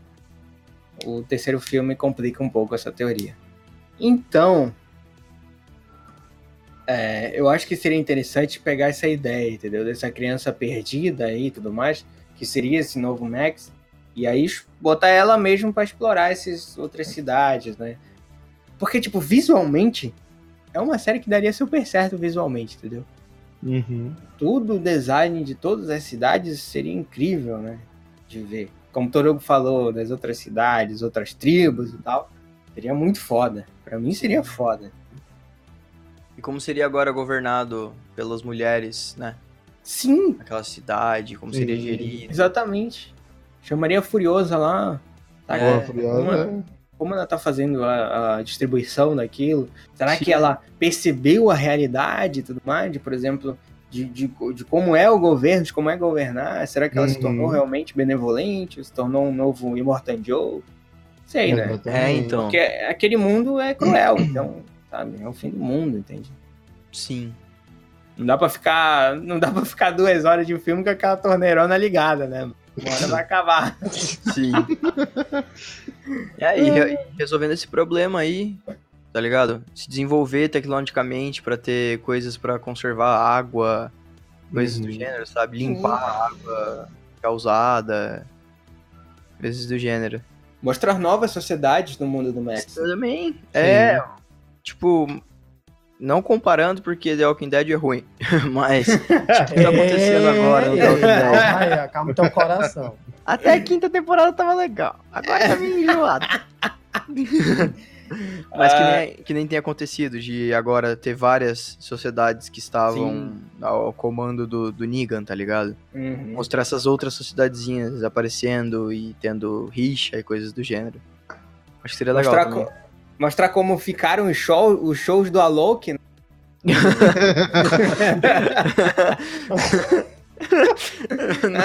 O terceiro filme complica um pouco essa teoria. Então. é, eu acho que seria interessante pegar essa ideia, entendeu? Dessa criança perdida aí e tudo mais, que seria esse novo Max, e aí botar ela mesmo pra explorar essas outras cidades, né? Porque, tipo, visualmente, é uma série que daria super certo visualmente, entendeu? Uhum. tudo o design de todas as cidades seria incrível, né? De ver. Como o Torugo falou, das outras cidades, outras tribos e tal. Seria muito foda. Pra mim seria foda. E como seria agora governado pelas mulheres, né? Sim, Aquela cidade, como seria Sim. gerido. exatamente. Chamaria a Furiosa lá. Tá, É, Furiosa, como, como ela tá fazendo a, a distribuição daquilo? Será Sim. que ela percebeu a realidade e tudo mais? De, por exemplo, de, de, de como é o governo, de como é governar? Será que ela se Uhum. tornou realmente benevolente? Se tornou um novo Immortan Joe? Sei, né? É, então. Porque aquele mundo é cruel, então, sabe? É o fim do mundo, entende? Sim. Não dá pra ficar, não dá para ficar duas horas de filme com aquela torneirona ligada, né? Uma hora vai acabar. Sim. e aí, re- resolvendo esse problema aí, tá ligado? Se desenvolver tecnologicamente pra ter coisas pra conservar água, coisas do Uhum. gênero, sabe? Limpar a água causada, coisas do gênero. Mostrar novas sociedades no mundo do Max. Eu também. É, tipo, não comparando porque The Walking Dead é ruim, mas o que tá acontecendo agora no The Walking Dead? Ai, acalma teu coração. Até a quinta temporada tava legal. Agora tá meio enjoado. Mas que nem, que nem tem acontecido de agora ter várias sociedades que estavam Sim. ao comando do, do Negan, tá ligado? Uhum. Mostrar essas outras sociedadezinhas aparecendo e tendo rixa e coisas do gênero. Acho que seria legal Mostrar, mostrar como ficaram os, show, os shows do Alok. né?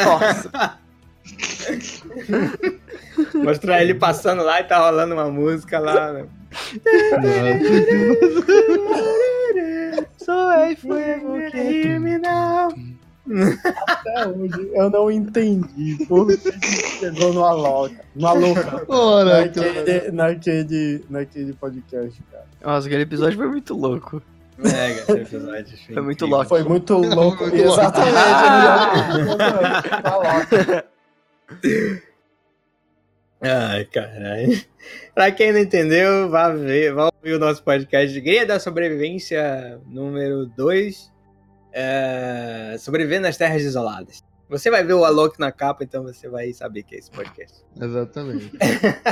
Nossa. Mostrar ele passando lá e tá rolando uma música lá. né? Só é fogo que... Até hoje eu não entendi por que chegou no Alok. No Alok. Ora, cara. Naquele, naquele, naquele podcast, cara. Nossa, aquele episódio foi muito louco. Mega esse episódio. Foi muito louco. Foi muito louco. Muito louco. Exatamente. Alok. Ai, caralho. pra quem não entendeu, vá ver, vá ouvir o nosso podcast Guia da Sobrevivência número 2. É... Sobrevivendo nas Terras Isoladas. Você vai ver o Alok na capa, então você vai saber que é esse podcast. Exatamente.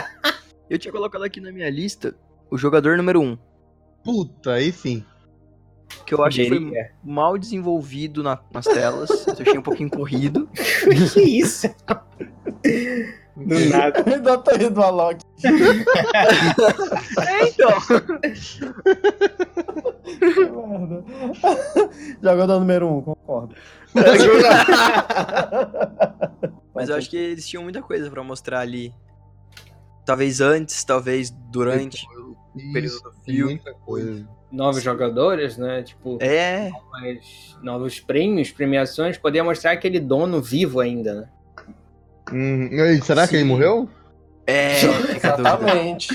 Eu tinha colocado aqui na minha lista o jogador número 1. Um, Puta, aí sim. que eu acho que foi mal desenvolvido na- nas telas. eu achei um pouquinho corrido. que isso? Do nada. Ainda tá indo a Loki. É, então. Que merda. Jogador número 1, um, concordo. Mas eu acho que eles tinham muita coisa pra mostrar ali. Talvez antes, talvez durante o período do filme. muita coisa. Novos jogadores, né? Tipo, É, novas- novos prêmios, premiações. Podia mostrar aquele dono vivo ainda, né? Hum, e aí, será que ele Sim. morreu? é. Exatamente.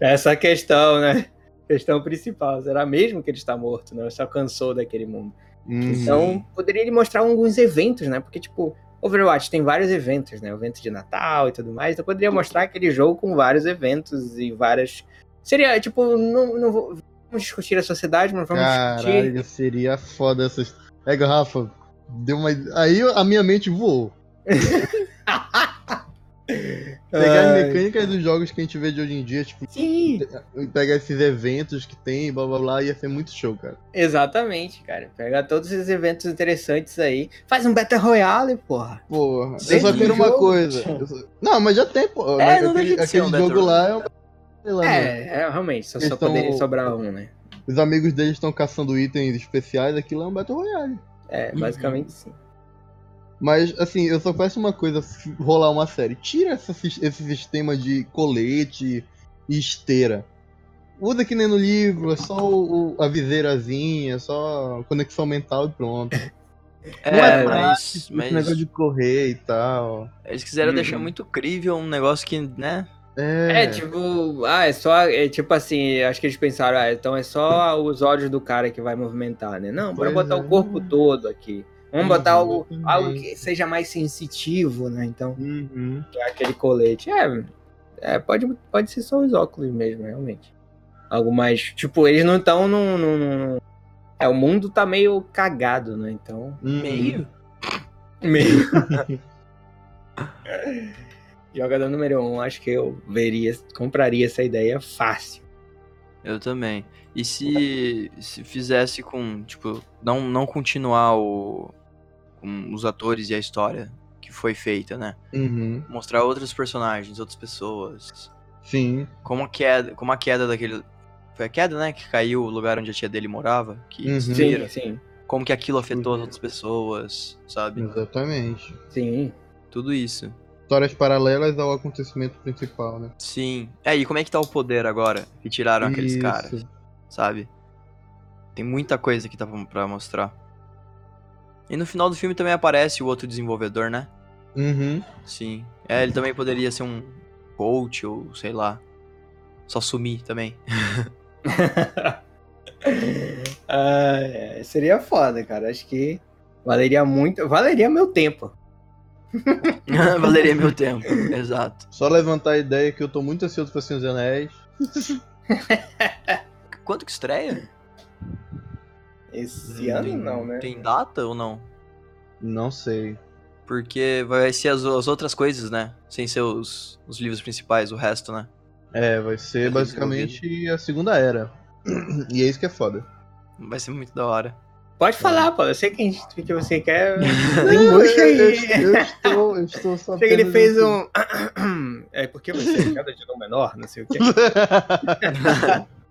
Essa questão, né? Questão principal. Será mesmo que ele está morto, né? Só cansou daquele mundo? Hum, Então, poderia ele mostrar alguns eventos, né? Porque, tipo, Overwatch tem vários eventos, né? O evento de Natal e tudo mais. Então, poderia mostrar aquele jogo com vários eventos e várias. Seria, tipo, não, não vou. Vamos discutir a sociedade, mas vamos discutir. Caralho, seria foda essas. É, garrafa. Deu uma. Aí a minha mente voou. Pegar as mecânicas dos jogos que a gente vê de hoje em dia, tipo, Sim, pegar esses eventos que tem, blá blá blá, ia ser muito show, cara. exatamente, cara. Pegar todos esses eventos interessantes aí. Faz um Battle Royale, porra. Porra, eu Dentro só quero uma jogo. coisa. Eu só- Não, mas já tem, pô. É, não aquele deixa de ser aquele um jogo lá é um. Sei lá, né? É, é, realmente, só, só tão- poderia sobrar um, né? Os amigos deles estão caçando itens especiais, aquilo é um Battle Royale. É, Uhum. basicamente sim. Mas, assim, eu só peço uma coisa, rolar uma série. Tira essa esse sistema de colete e esteira. Usa que nem no livro, é só o- o- a viseirazinha, só conexão mental e pronto. É, Não é mas, prático, Esse mas negócio de correr e tal. eles quiseram Uhum. deixar muito crível um negócio que, né? É, É, tipo, ah, é só, é tipo assim, acho que eles pensaram, ah, então é só os olhos do cara que vai movimentar, né? Não, bora Pois botar é. o corpo todo aqui. Vamos Uhum, botar algo, exatamente. algo que seja mais sensitivo, né? Então, Uhum. é aquele colete. É, é pode, pode ser só os óculos mesmo, realmente. Algo mais, tipo, eles não estão num, num- num- É, o mundo tá meio cagado, né? Então, Uhum. Meio. meio... Jogador número um, acho que eu veria, compraria essa ideia fácil. Eu também. E se, se fizesse com, tipo, não, não continuar o, com os atores e a história que foi feita, né? Uhum. Mostrar outros personagens, outras pessoas. Sim. Como a queda, como a queda daquele. Foi a queda, né? Que caiu o lugar onde a tia dele morava. Que Uhum. Sim, sim, Como que aquilo afetou as Uhum. outras pessoas, sabe? Exatamente. sim. Tudo isso. Histórias paralelas ao acontecimento principal, né? Sim. É, e como é que tá o poder agora? Que tiraram aqueles Isso. caras, sabe? Tem muita coisa que tá pra mostrar. E no final do filme também aparece o outro desenvolvedor, né? Uhum. Sim. É, ele também poderia ser um coach ou sei lá. Só sumir também. Ah, é, seria foda, cara. Acho que valeria muito. Valeria meu tempo. Valeria meu tempo. Exato. Só levantar a ideia que eu tô muito ansioso pra Senhor dos Anéis. Quanto que estreia? Esse ano tem, não, né? Tem data ou não? Não sei. Porque vai ser as, as outras coisas, né? Sem ser os, os livros principais, o resto, né? É, vai ser Vai basicamente a segunda era. E é isso que é foda. Vai ser muito da hora. Pode falar, pô. Eu sei que, a gente, que você quer. Eu, aí. eu estou, eu estou só Sei que ele fez assim. um. É porque você é cada de nome menor, não sei o quê.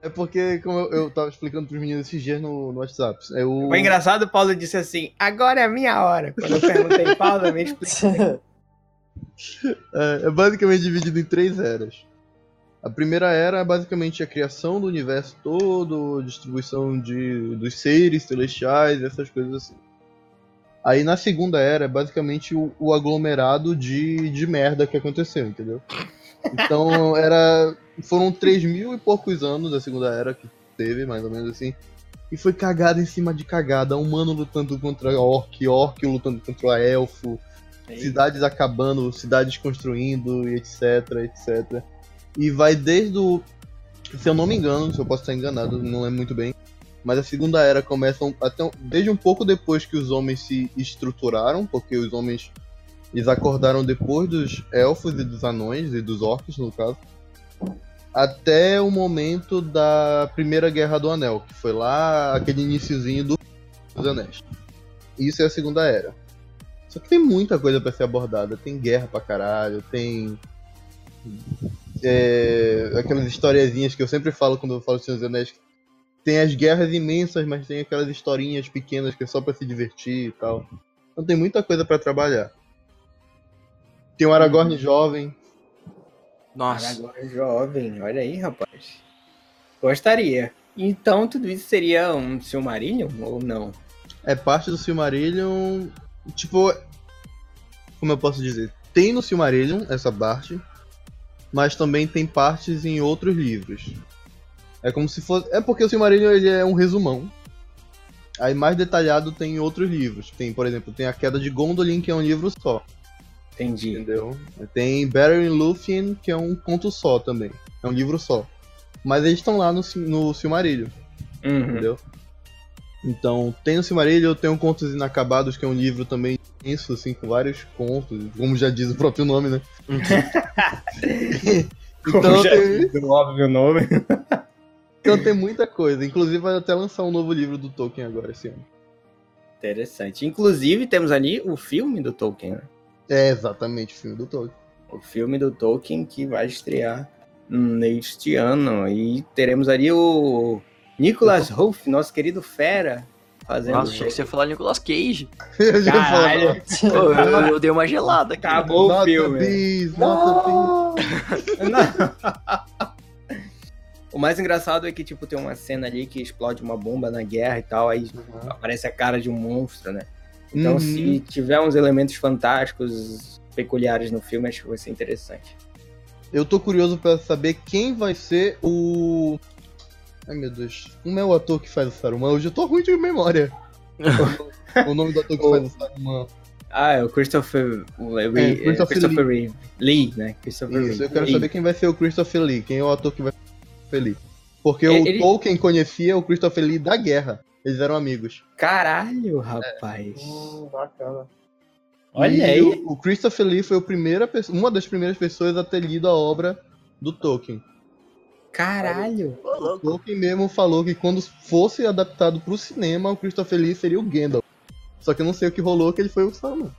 É porque, como eu, eu tava explicando pros meninos esses dias no, no WhatsApp. É o... Foi engraçado, o Paulo disse assim: agora é a minha hora. Quando eu perguntei, Paulo, me explica. É, é basicamente dividido em três eras. A primeira era é basicamente a criação do universo todo, distribuição de, dos seres celestiais, essas coisas assim. Aí na segunda era é basicamente o, o aglomerado de, de merda que aconteceu, entendeu? Então era. Foram 3 mil e poucos anos da segunda era que teve, mais ou menos assim. E foi cagada em cima de cagada. Humano lutando contra orc, orc lutando contra elfo. cidades acabando, cidades construindo, e etc, etc. E vai desde o. Se eu não me engano, se eu posso estar enganado, não lembro muito bem. Mas a Segunda Era começa até desde um pouco depois que os homens se estruturaram, porque os homens eles acordaram depois dos elfos e dos anões, e dos orcs, no caso. Até o momento da Primeira Guerra do Anel, que foi lá aquele iniciozinho do- dos Anéis. Isso é a Segunda Era. Só que tem muita coisa pra ser abordada. Tem guerra pra caralho, tem. é, aquelas historiazinhas que eu sempre falo quando eu falo Senhor dos Anéis. Tem as guerras imensas, mas tem aquelas historinhas pequenas que é só pra se divertir e tal. Então tem muita coisa pra trabalhar. Tem o Aragorn jovem. Nossa. Aragorn jovem, olha aí, rapaz. Gostaria. Então tudo isso seria um Silmarillion ou não? É parte do Silmarillion. Tipo. Como eu posso dizer? Tem no Silmarillion essa parte. Mas também tem partes em outros livros. É como se fosse. É porque o Silmarillion ele é um resumão. Aí mais detalhado tem em outros livros. Tem, por exemplo, tem a Queda de Gondolin, que é um livro só. Entendi. Entendeu? Tem Beren Lúthien, que é um conto só também. É um livro só. Mas eles estão lá no, no Silmarillion. Uhum. Entendeu? Então, tem o Silmarillion, tem o Contos Inacabados, que é um livro também denso, assim, com vários contos, como já diz o próprio nome, né? então, Como já tem, diz o óbvio nome. então tem muita coisa. Inclusive vai até lançar um novo livro do Tolkien agora esse ano. Interessante. Inclusive, temos ali o filme do Tolkien, né? É exatamente o filme do Tolkien. O filme do Tolkien que vai estrear neste ano. E teremos ali o Nicholas Hoult, nosso querido Fera, fazendo. Nossa, achei que você ia falar Nicolas Cage. Eu já Caralho, Pô, eu, eu dei uma gelada aqui. acabou o filme. bis. Não. O mais engraçado é que, tipo, tem uma cena ali que explode uma bomba na guerra e tal, aí aparece a cara de um monstro, né? Então, Uhum. se tiver uns elementos fantásticos, peculiares no filme, acho que vai ser interessante. Eu tô curioso pra saber quem vai ser o. Ai meu Deus. Como é o ator que faz o Saruman? Hoje eu tô ruim de memória. o nome do ator que faz o Saruman. Ah, é o Christopher, o Lee, É, Christopher Christopher Reeve. Lee, né? Christopher Isso, Reeve. eu quero Lee. saber quem vai ser o Christopher Lee. Quem é o ator que vai ser o Christopher Lee. Porque É, o ele- Tolkien conhecia o Christopher Lee da guerra. Eles eram amigos. Caralho, rapaz. Hum, bacana. Olha E aí. O, o Christopher Lee foi o primeira, uma das primeiras pessoas a ter lido a obra do Tolkien. Caralho. O. Tolkien mesmo falou que quando fosse adaptado pro cinema, o Christopher Lee seria o Gandalf. Só que eu não sei o que rolou, que ele foi o Saruman.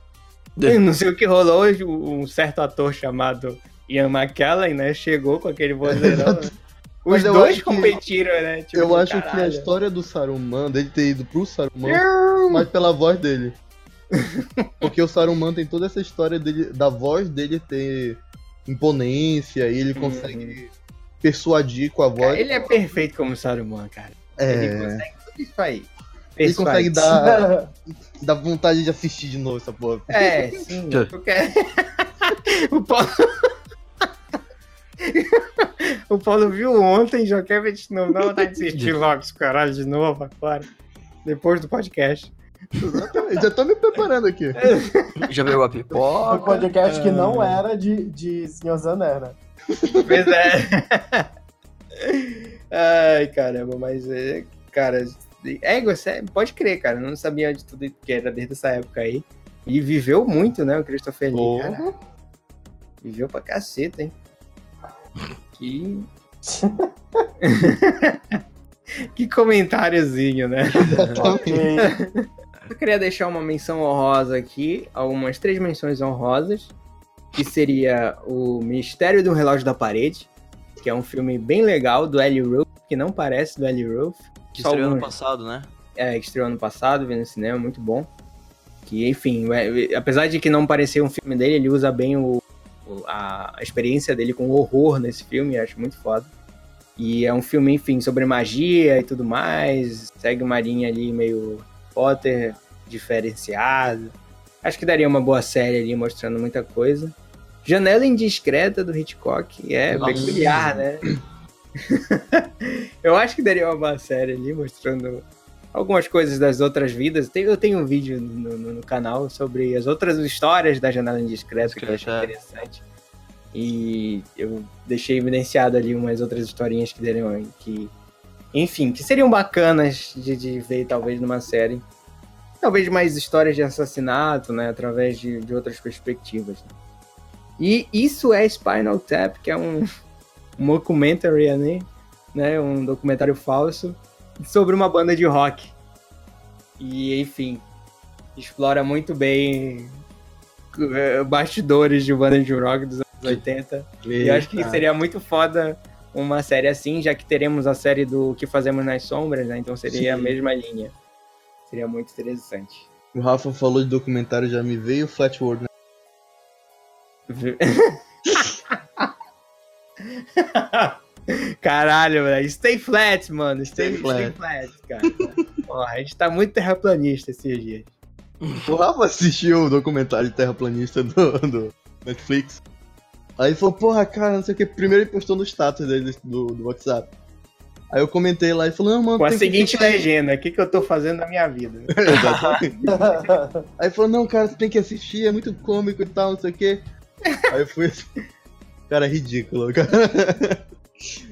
Eu não sei o que rolou, um certo ator chamado Ian McKellen, né? Chegou com aquele vozeirão. né? Os Mas eu dois acho que- competiram, né? Tipo, eu acho que a caralho. história do Saruman, dele ter ido pro Saruman, mais pela voz dele. Porque o Saruman tem toda essa história dele, da voz dele ter imponência e ele consegue persuadir com a voz. Cara, ele é perfeito como Saruman, cara. Ele é, consegue tudo isso aí. ele consegue Persuade. dar, dar vontade de assistir de novo essa porra. É, sim. Porque... o Paulo... o Paulo viu ontem, já quer ver de novo. Não vontade de assistir logo esse caralho de novo agora. Depois do podcast. Exatamente, já tô me preparando aqui. Já pegou a Um pipoca? podcast que não era de, de Senhor Zané, né? Pois é. Ai, caramba, mas é. Cara, é, você pode crer, cara. Eu não sabia de tudo que era desde essa época aí. E viveu muito, né, o Christopher Lee, cara. Viveu pra caceta, hein? Que. que comentáriozinho, né? Eu queria deixar uma menção honrosa aqui, algumas três menções honrosas, que seria o Mistério do Relógio da Parede, que é um filme bem legal do Eli Roth, que não parece do Eli Roth. Que estreou ano passado, né? É, que estreou ano passado, vi no cinema, muito bom. Que, enfim, é- apesar de que não parecer um filme dele, ele usa bem o- a, a experiência dele com o horror nesse filme, acho muito foda. E é um filme, enfim, sobre magia e tudo mais, segue uma linha ali meio Potter, diferenciado. Acho que daria uma boa série ali, mostrando muita coisa. Janela Indiscreta do Hitchcock, é Nossa. peculiar, né? Eu acho que daria uma boa série ali, mostrando algumas coisas das outras vidas. Eu tenho um vídeo no, no- no canal sobre as outras histórias da Janela Indiscreta que eu achei é. interessante. E eu deixei evidenciado ali umas outras historinhas que deriam que. Enfim, que seriam bacanas de, de ver, talvez, numa série. Talvez mais histórias de assassinato, né? Através de, de outras perspectivas. né? E isso é Spinal Tap, que é um, um documentary, né? né? Um documentário falso sobre uma banda de rock. E, enfim, explora muito bem eh, bastidores de banda de rock dos anos 80. E eu acho que seria muito foda uma série assim, já que teremos a série do Que Fazemos nas Sombras, né? Então seria a Sim. mesma linha. Seria muito interessante. O Rafa falou de documentário, já me veio Flatworld, né? Caralho, velho. Stay flat, mano. Stay, Stay stay flat, cara. Porra, a gente tá muito terraplanista esses dias. O Rafa assistiu o documentário de terraplanista do, do Netflix. Aí ele falou, porra, cara, não sei o que. Primeiro ele postou no status dele do, do WhatsApp. Aí eu comentei lá e falou, não, mano, Com a que seguinte assistir. legenda: o que, que eu tô fazendo na minha vida? Exatamente. Aí falou, não, cara, você tem que assistir, é muito cômico e tal, não sei o que. Aí eu fui assim, cara, é ridículo, cara.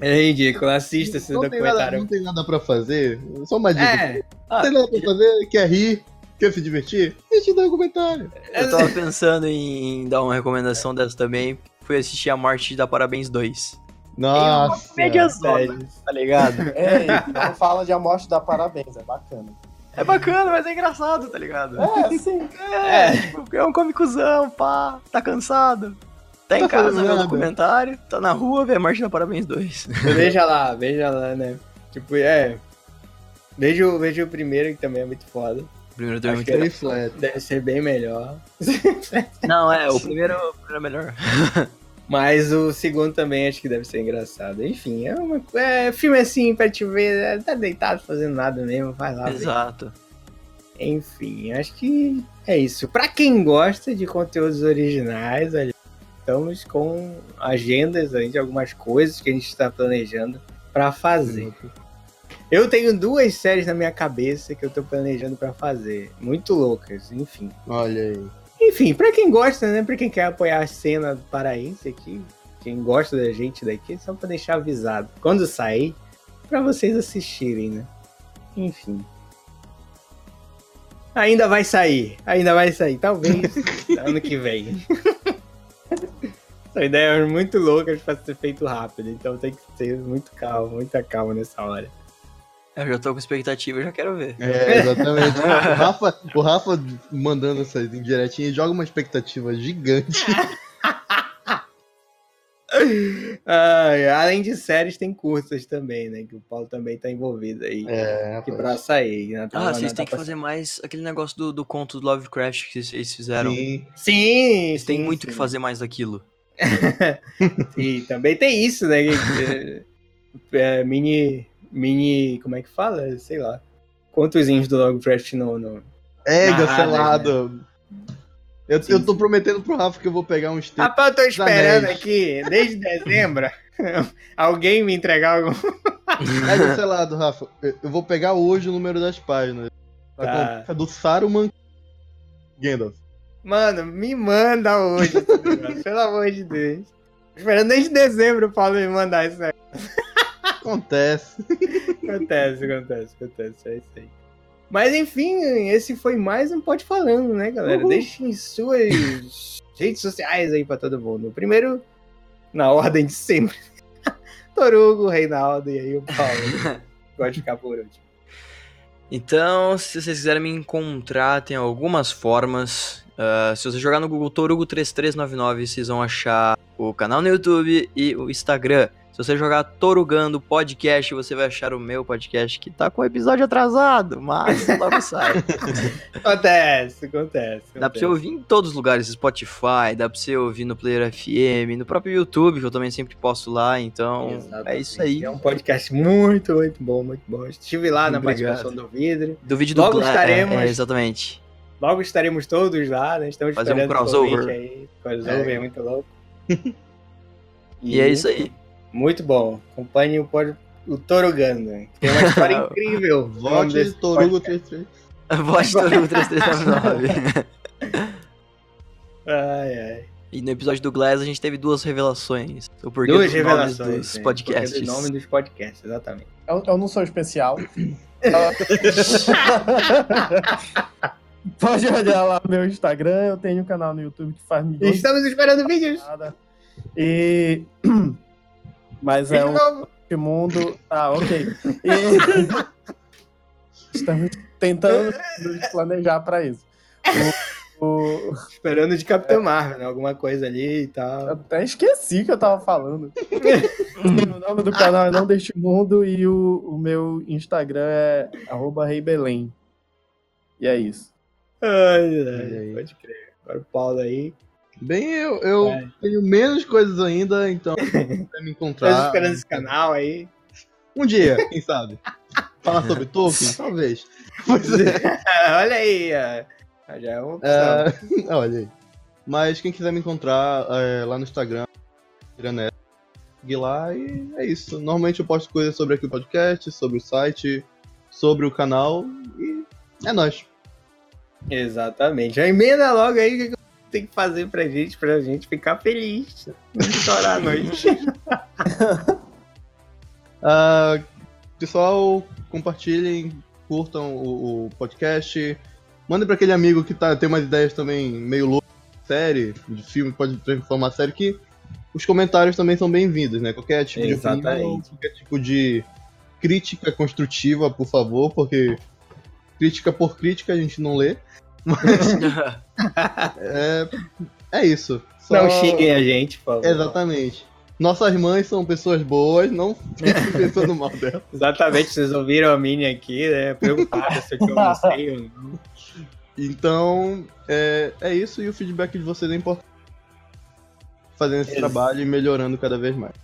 É ridículo, assista esse Não tem, nada, documentário. não tem nada pra fazer. Só uma dica. É, Não tem nada pra fazer, quer rir, quer se divertir? Assiste o documentário. Eu tava pensando em dar uma recomendação dessa também. Fui assistir a Morte da Parabéns 2. Nossa. Média só, sério. tá ligado? Ei, não fala de A Morte da Parabéns, é bacana. É bacana, mas é engraçado, tá ligado? É, sim. É, tipo, é um comicuzão, pá, tá cansado. Tá em Tá casa, vê o documentário, tá na rua, vê a Morte da Parabéns 2. veja lá, veja lá, né? Tipo, é. Veja, o- veja o primeiro, que também é muito foda. O primeiro Acho também que é Stay flat. Deve ser bem melhor. muito... Não, é, o primeiro, o primeiro é melhor. Mas o segundo também acho que deve ser engraçado. Enfim, é, uma, é filme assim pra te ver, é, tá deitado fazendo nada mesmo, vai lá. Exato. Enfim, acho que é isso. Pra quem gosta de conteúdos originais, olha, estamos com agendas aí de algumas coisas que a gente está planejando pra fazer. Eu tenho duas séries na minha cabeça que eu tô planejando pra fazer, muito loucas, enfim. Olha aí. Enfim, pra quem gosta, né? Pra quem quer apoiar a cena do paraense aqui, quem gosta da gente daqui, só pra deixar avisado. Quando sair, pra vocês assistirem, né? Enfim. Ainda vai sair, ainda vai sair, talvez ano que vem. São ideias muito loucas pra ser feito rápido, então tem que ter muito calma, muita calma nessa hora. Eu já tô com expectativa, eu já quero ver. É, exatamente. o, Rafa, o Rafa mandando essas indiretinhas joga uma expectativa gigante. Ai, além de séries, tem curtas também, né? Que o Paulo também tá envolvido aí. É, Que pra sair. né? Tá- Ah, vocês tá têm que pra- fazer mais aquele negócio do, do conto do Lovecraft que vocês fizeram. Sim. Sim, Vocês têm sim, muito sim. que fazer mais daquilo. Sim, também tem isso, né? é, mini. Mini. Como é que fala? Sei lá. Quantosinhos do Lovecraft no. no... É, cancelado. Eu, Sim, eu tô sim. prometendo pro Rafa que eu vou pegar uns textos. Rapaz, eu tô esperando Anéis. aqui, desde dezembro, alguém me entregar algum. É cancelado, Rafa. Eu eu vou pegar hoje o número das páginas. Tá É do Saruman Gandalf. Mano, me manda hoje, negócio, pelo amor de Deus. Esperando desde dezembro o Paulo me mandar isso aí. Acontece. Acontece, acontece, acontece, é isso aí. Mas enfim, esse foi mais um Pode Falando, né, galera? Uhul. Deixem suas redes sociais aí pra todo mundo. Primeiro, na ordem de sempre. Torugo, Reinaldo e aí o Paulo. Pode ficar por último. Então, se vocês quiserem me encontrar, tem algumas formas. Ah, se você jogar no Google Torugo3399, vocês vão achar o canal no YouTube e o Instagram. Se você jogar Torugando Podcast, você vai achar o meu podcast que tá com o episódio atrasado, mas logo sai. Acontece, acontece. Dá pra você ouvir em todos os lugares, Spotify, dá pra você ouvir no Player FM, no próprio YouTube, que eu também sempre posto lá, então Exatamente. é isso aí. É um podcast muito, muito bom, muito bom. Estive lá na Obrigado. participação do Vidro. Do vídeo do Logo Bla- estaremos. É, é, exatamente. Logo estaremos todos lá, né? Estamos Fazer um esperando o crossover. Aí. Crossover, é. muito louco. E é isso aí. Muito bom. Acompanhe o, pod... o Toruganda. Tem uma história incrível. o Vote Torugo podcast. 33. Voz do 3399. Ai, ai. E no episódio do Glass a gente teve duas revelações. O porquê Duas dos revelações. nomes dos né? podcasts. Do nome dos podcasts, exatamente. Eu, eu não sou especial. Pode olhar lá meu Instagram, eu tenho um canal no YouTube que faz milhões Estamos esperando vídeos. E. Mas é um mundo. Ah, ok. E... Estamos tentando planejar para isso. O- o- Esperando de Capitão Marvel, né? Alguma coisa ali e Eu tal. até esqueci que eu tava falando. o nome do canal é Não Deste Mundo e o, o meu Instagram é arroba Reibelém. E é isso. Ai, ai, pode crer. Agora o Paulo aí. Bem, eu, eu É. tenho menos coisas ainda, então pra me encontrar. esperando esse canal aí. Um dia, quem sabe? Falar sobre Tolkien? Talvez. Pois é. Olha aí. ó. Já é uma opção. É, olha aí. Mas quem quiser me encontrar é, lá no Instagram, Irané, seguir lá e é isso. Normalmente eu posto coisas sobre aqui o podcast, sobre o site, sobre o canal e é nóis. Exatamente. Já emenda logo aí o que tem que fazer pra gente, pra gente ficar feliz. Não chorar à noite. Ah, pessoal, compartilhem, curtam o, o podcast. Mandem pra aquele amigo que tá, tem umas ideias também meio loucas, de série, de filme, pode transformar série, que os comentários também são bem-vindos, né? Qualquer tipo de opinião, Exatamente. qualquer tipo de crítica construtiva, por favor, porque crítica por crítica a gente não lê. É, é isso. Só- Não xinguem a gente, por favor. Exatamente. Nossas mães são pessoas boas, não fiquem pensando mal delas. Exatamente, vocês ouviram a Mini aqui, né? Preocupada se eu não sei ou não. Então, é, é isso e o feedback de vocês é importante. Fazendo esse Ex- trabalho e melhorando cada vez mais.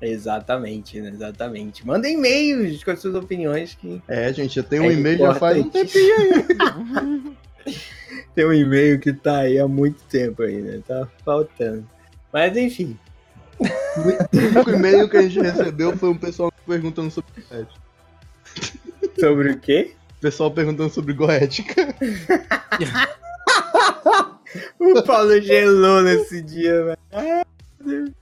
Exatamente, né? exatamente. Mandem e-mails com as suas opiniões que É, gente, tem um É e-mail já faz um tempinho aí. tem um e-mail que tá aí há muito tempo aí, né? Tá faltando. Mas enfim. O e-mail que a gente recebeu foi um pessoal perguntando sobre goética. Sobre o quê? Pessoal perguntando sobre goética. O Paulo gelou nesse dia, velho.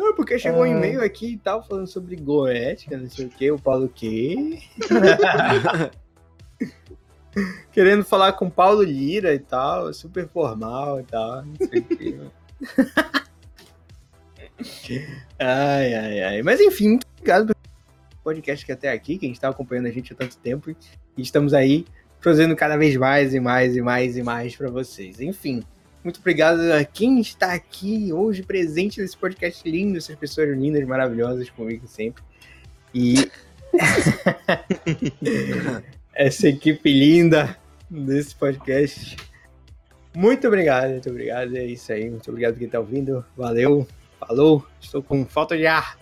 Não, porque chegou um Ah. e-mail aqui e tal, falando sobre goética, não sei o quê. O Paulo quê? Querendo falar com Paulo Lira e tal, super formal e tal, não sei o quê. ai, ai, ai. Mas enfim, muito obrigado pelo podcast que até aqui, que a gente tá acompanhando a gente há tanto tempo. E estamos aí trazendo cada vez mais e mais e mais e mais para vocês. Enfim, muito obrigado a quem está aqui hoje presente nesse podcast lindo, essas pessoas lindas, maravilhosas comigo sempre. E essa equipe linda desse podcast. Muito obrigado, muito obrigado. É isso aí. Muito obrigado por quem está ouvindo. Valeu. Falou. Estou com falta de ar.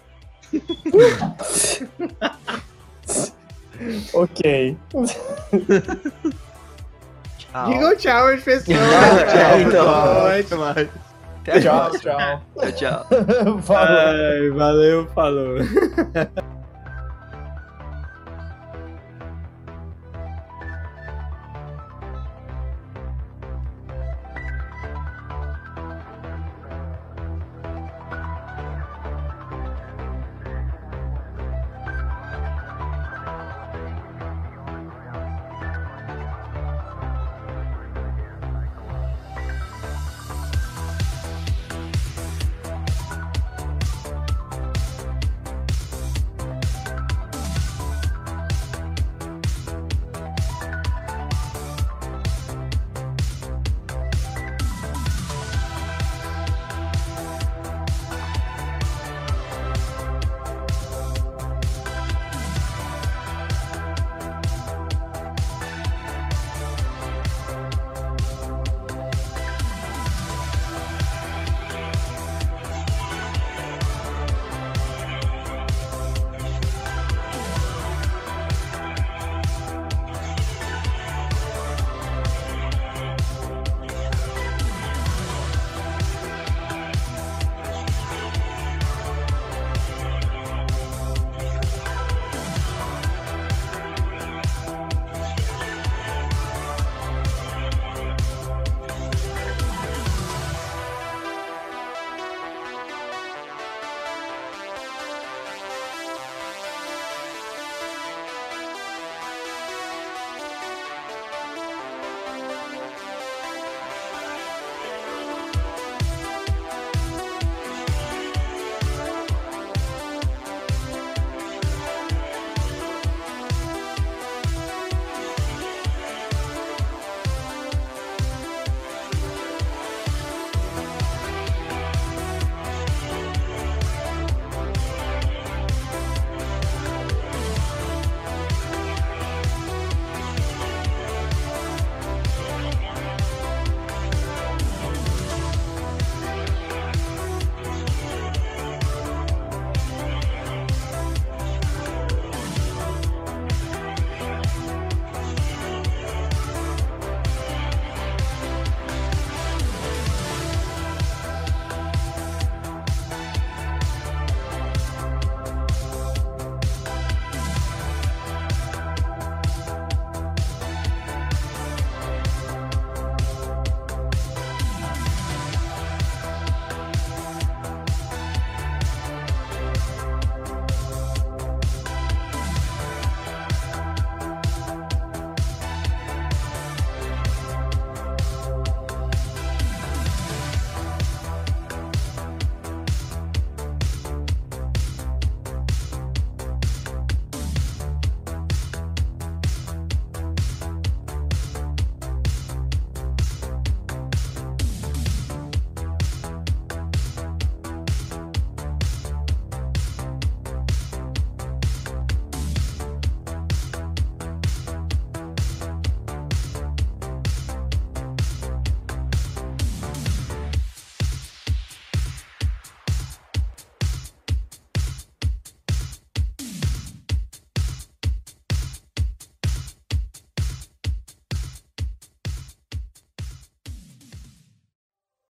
Ok. Tchau. Digam tchau às pessoas. Tchau, então. Até Tchau, tchau. Tchau, tchau. Ai, valeu, falou.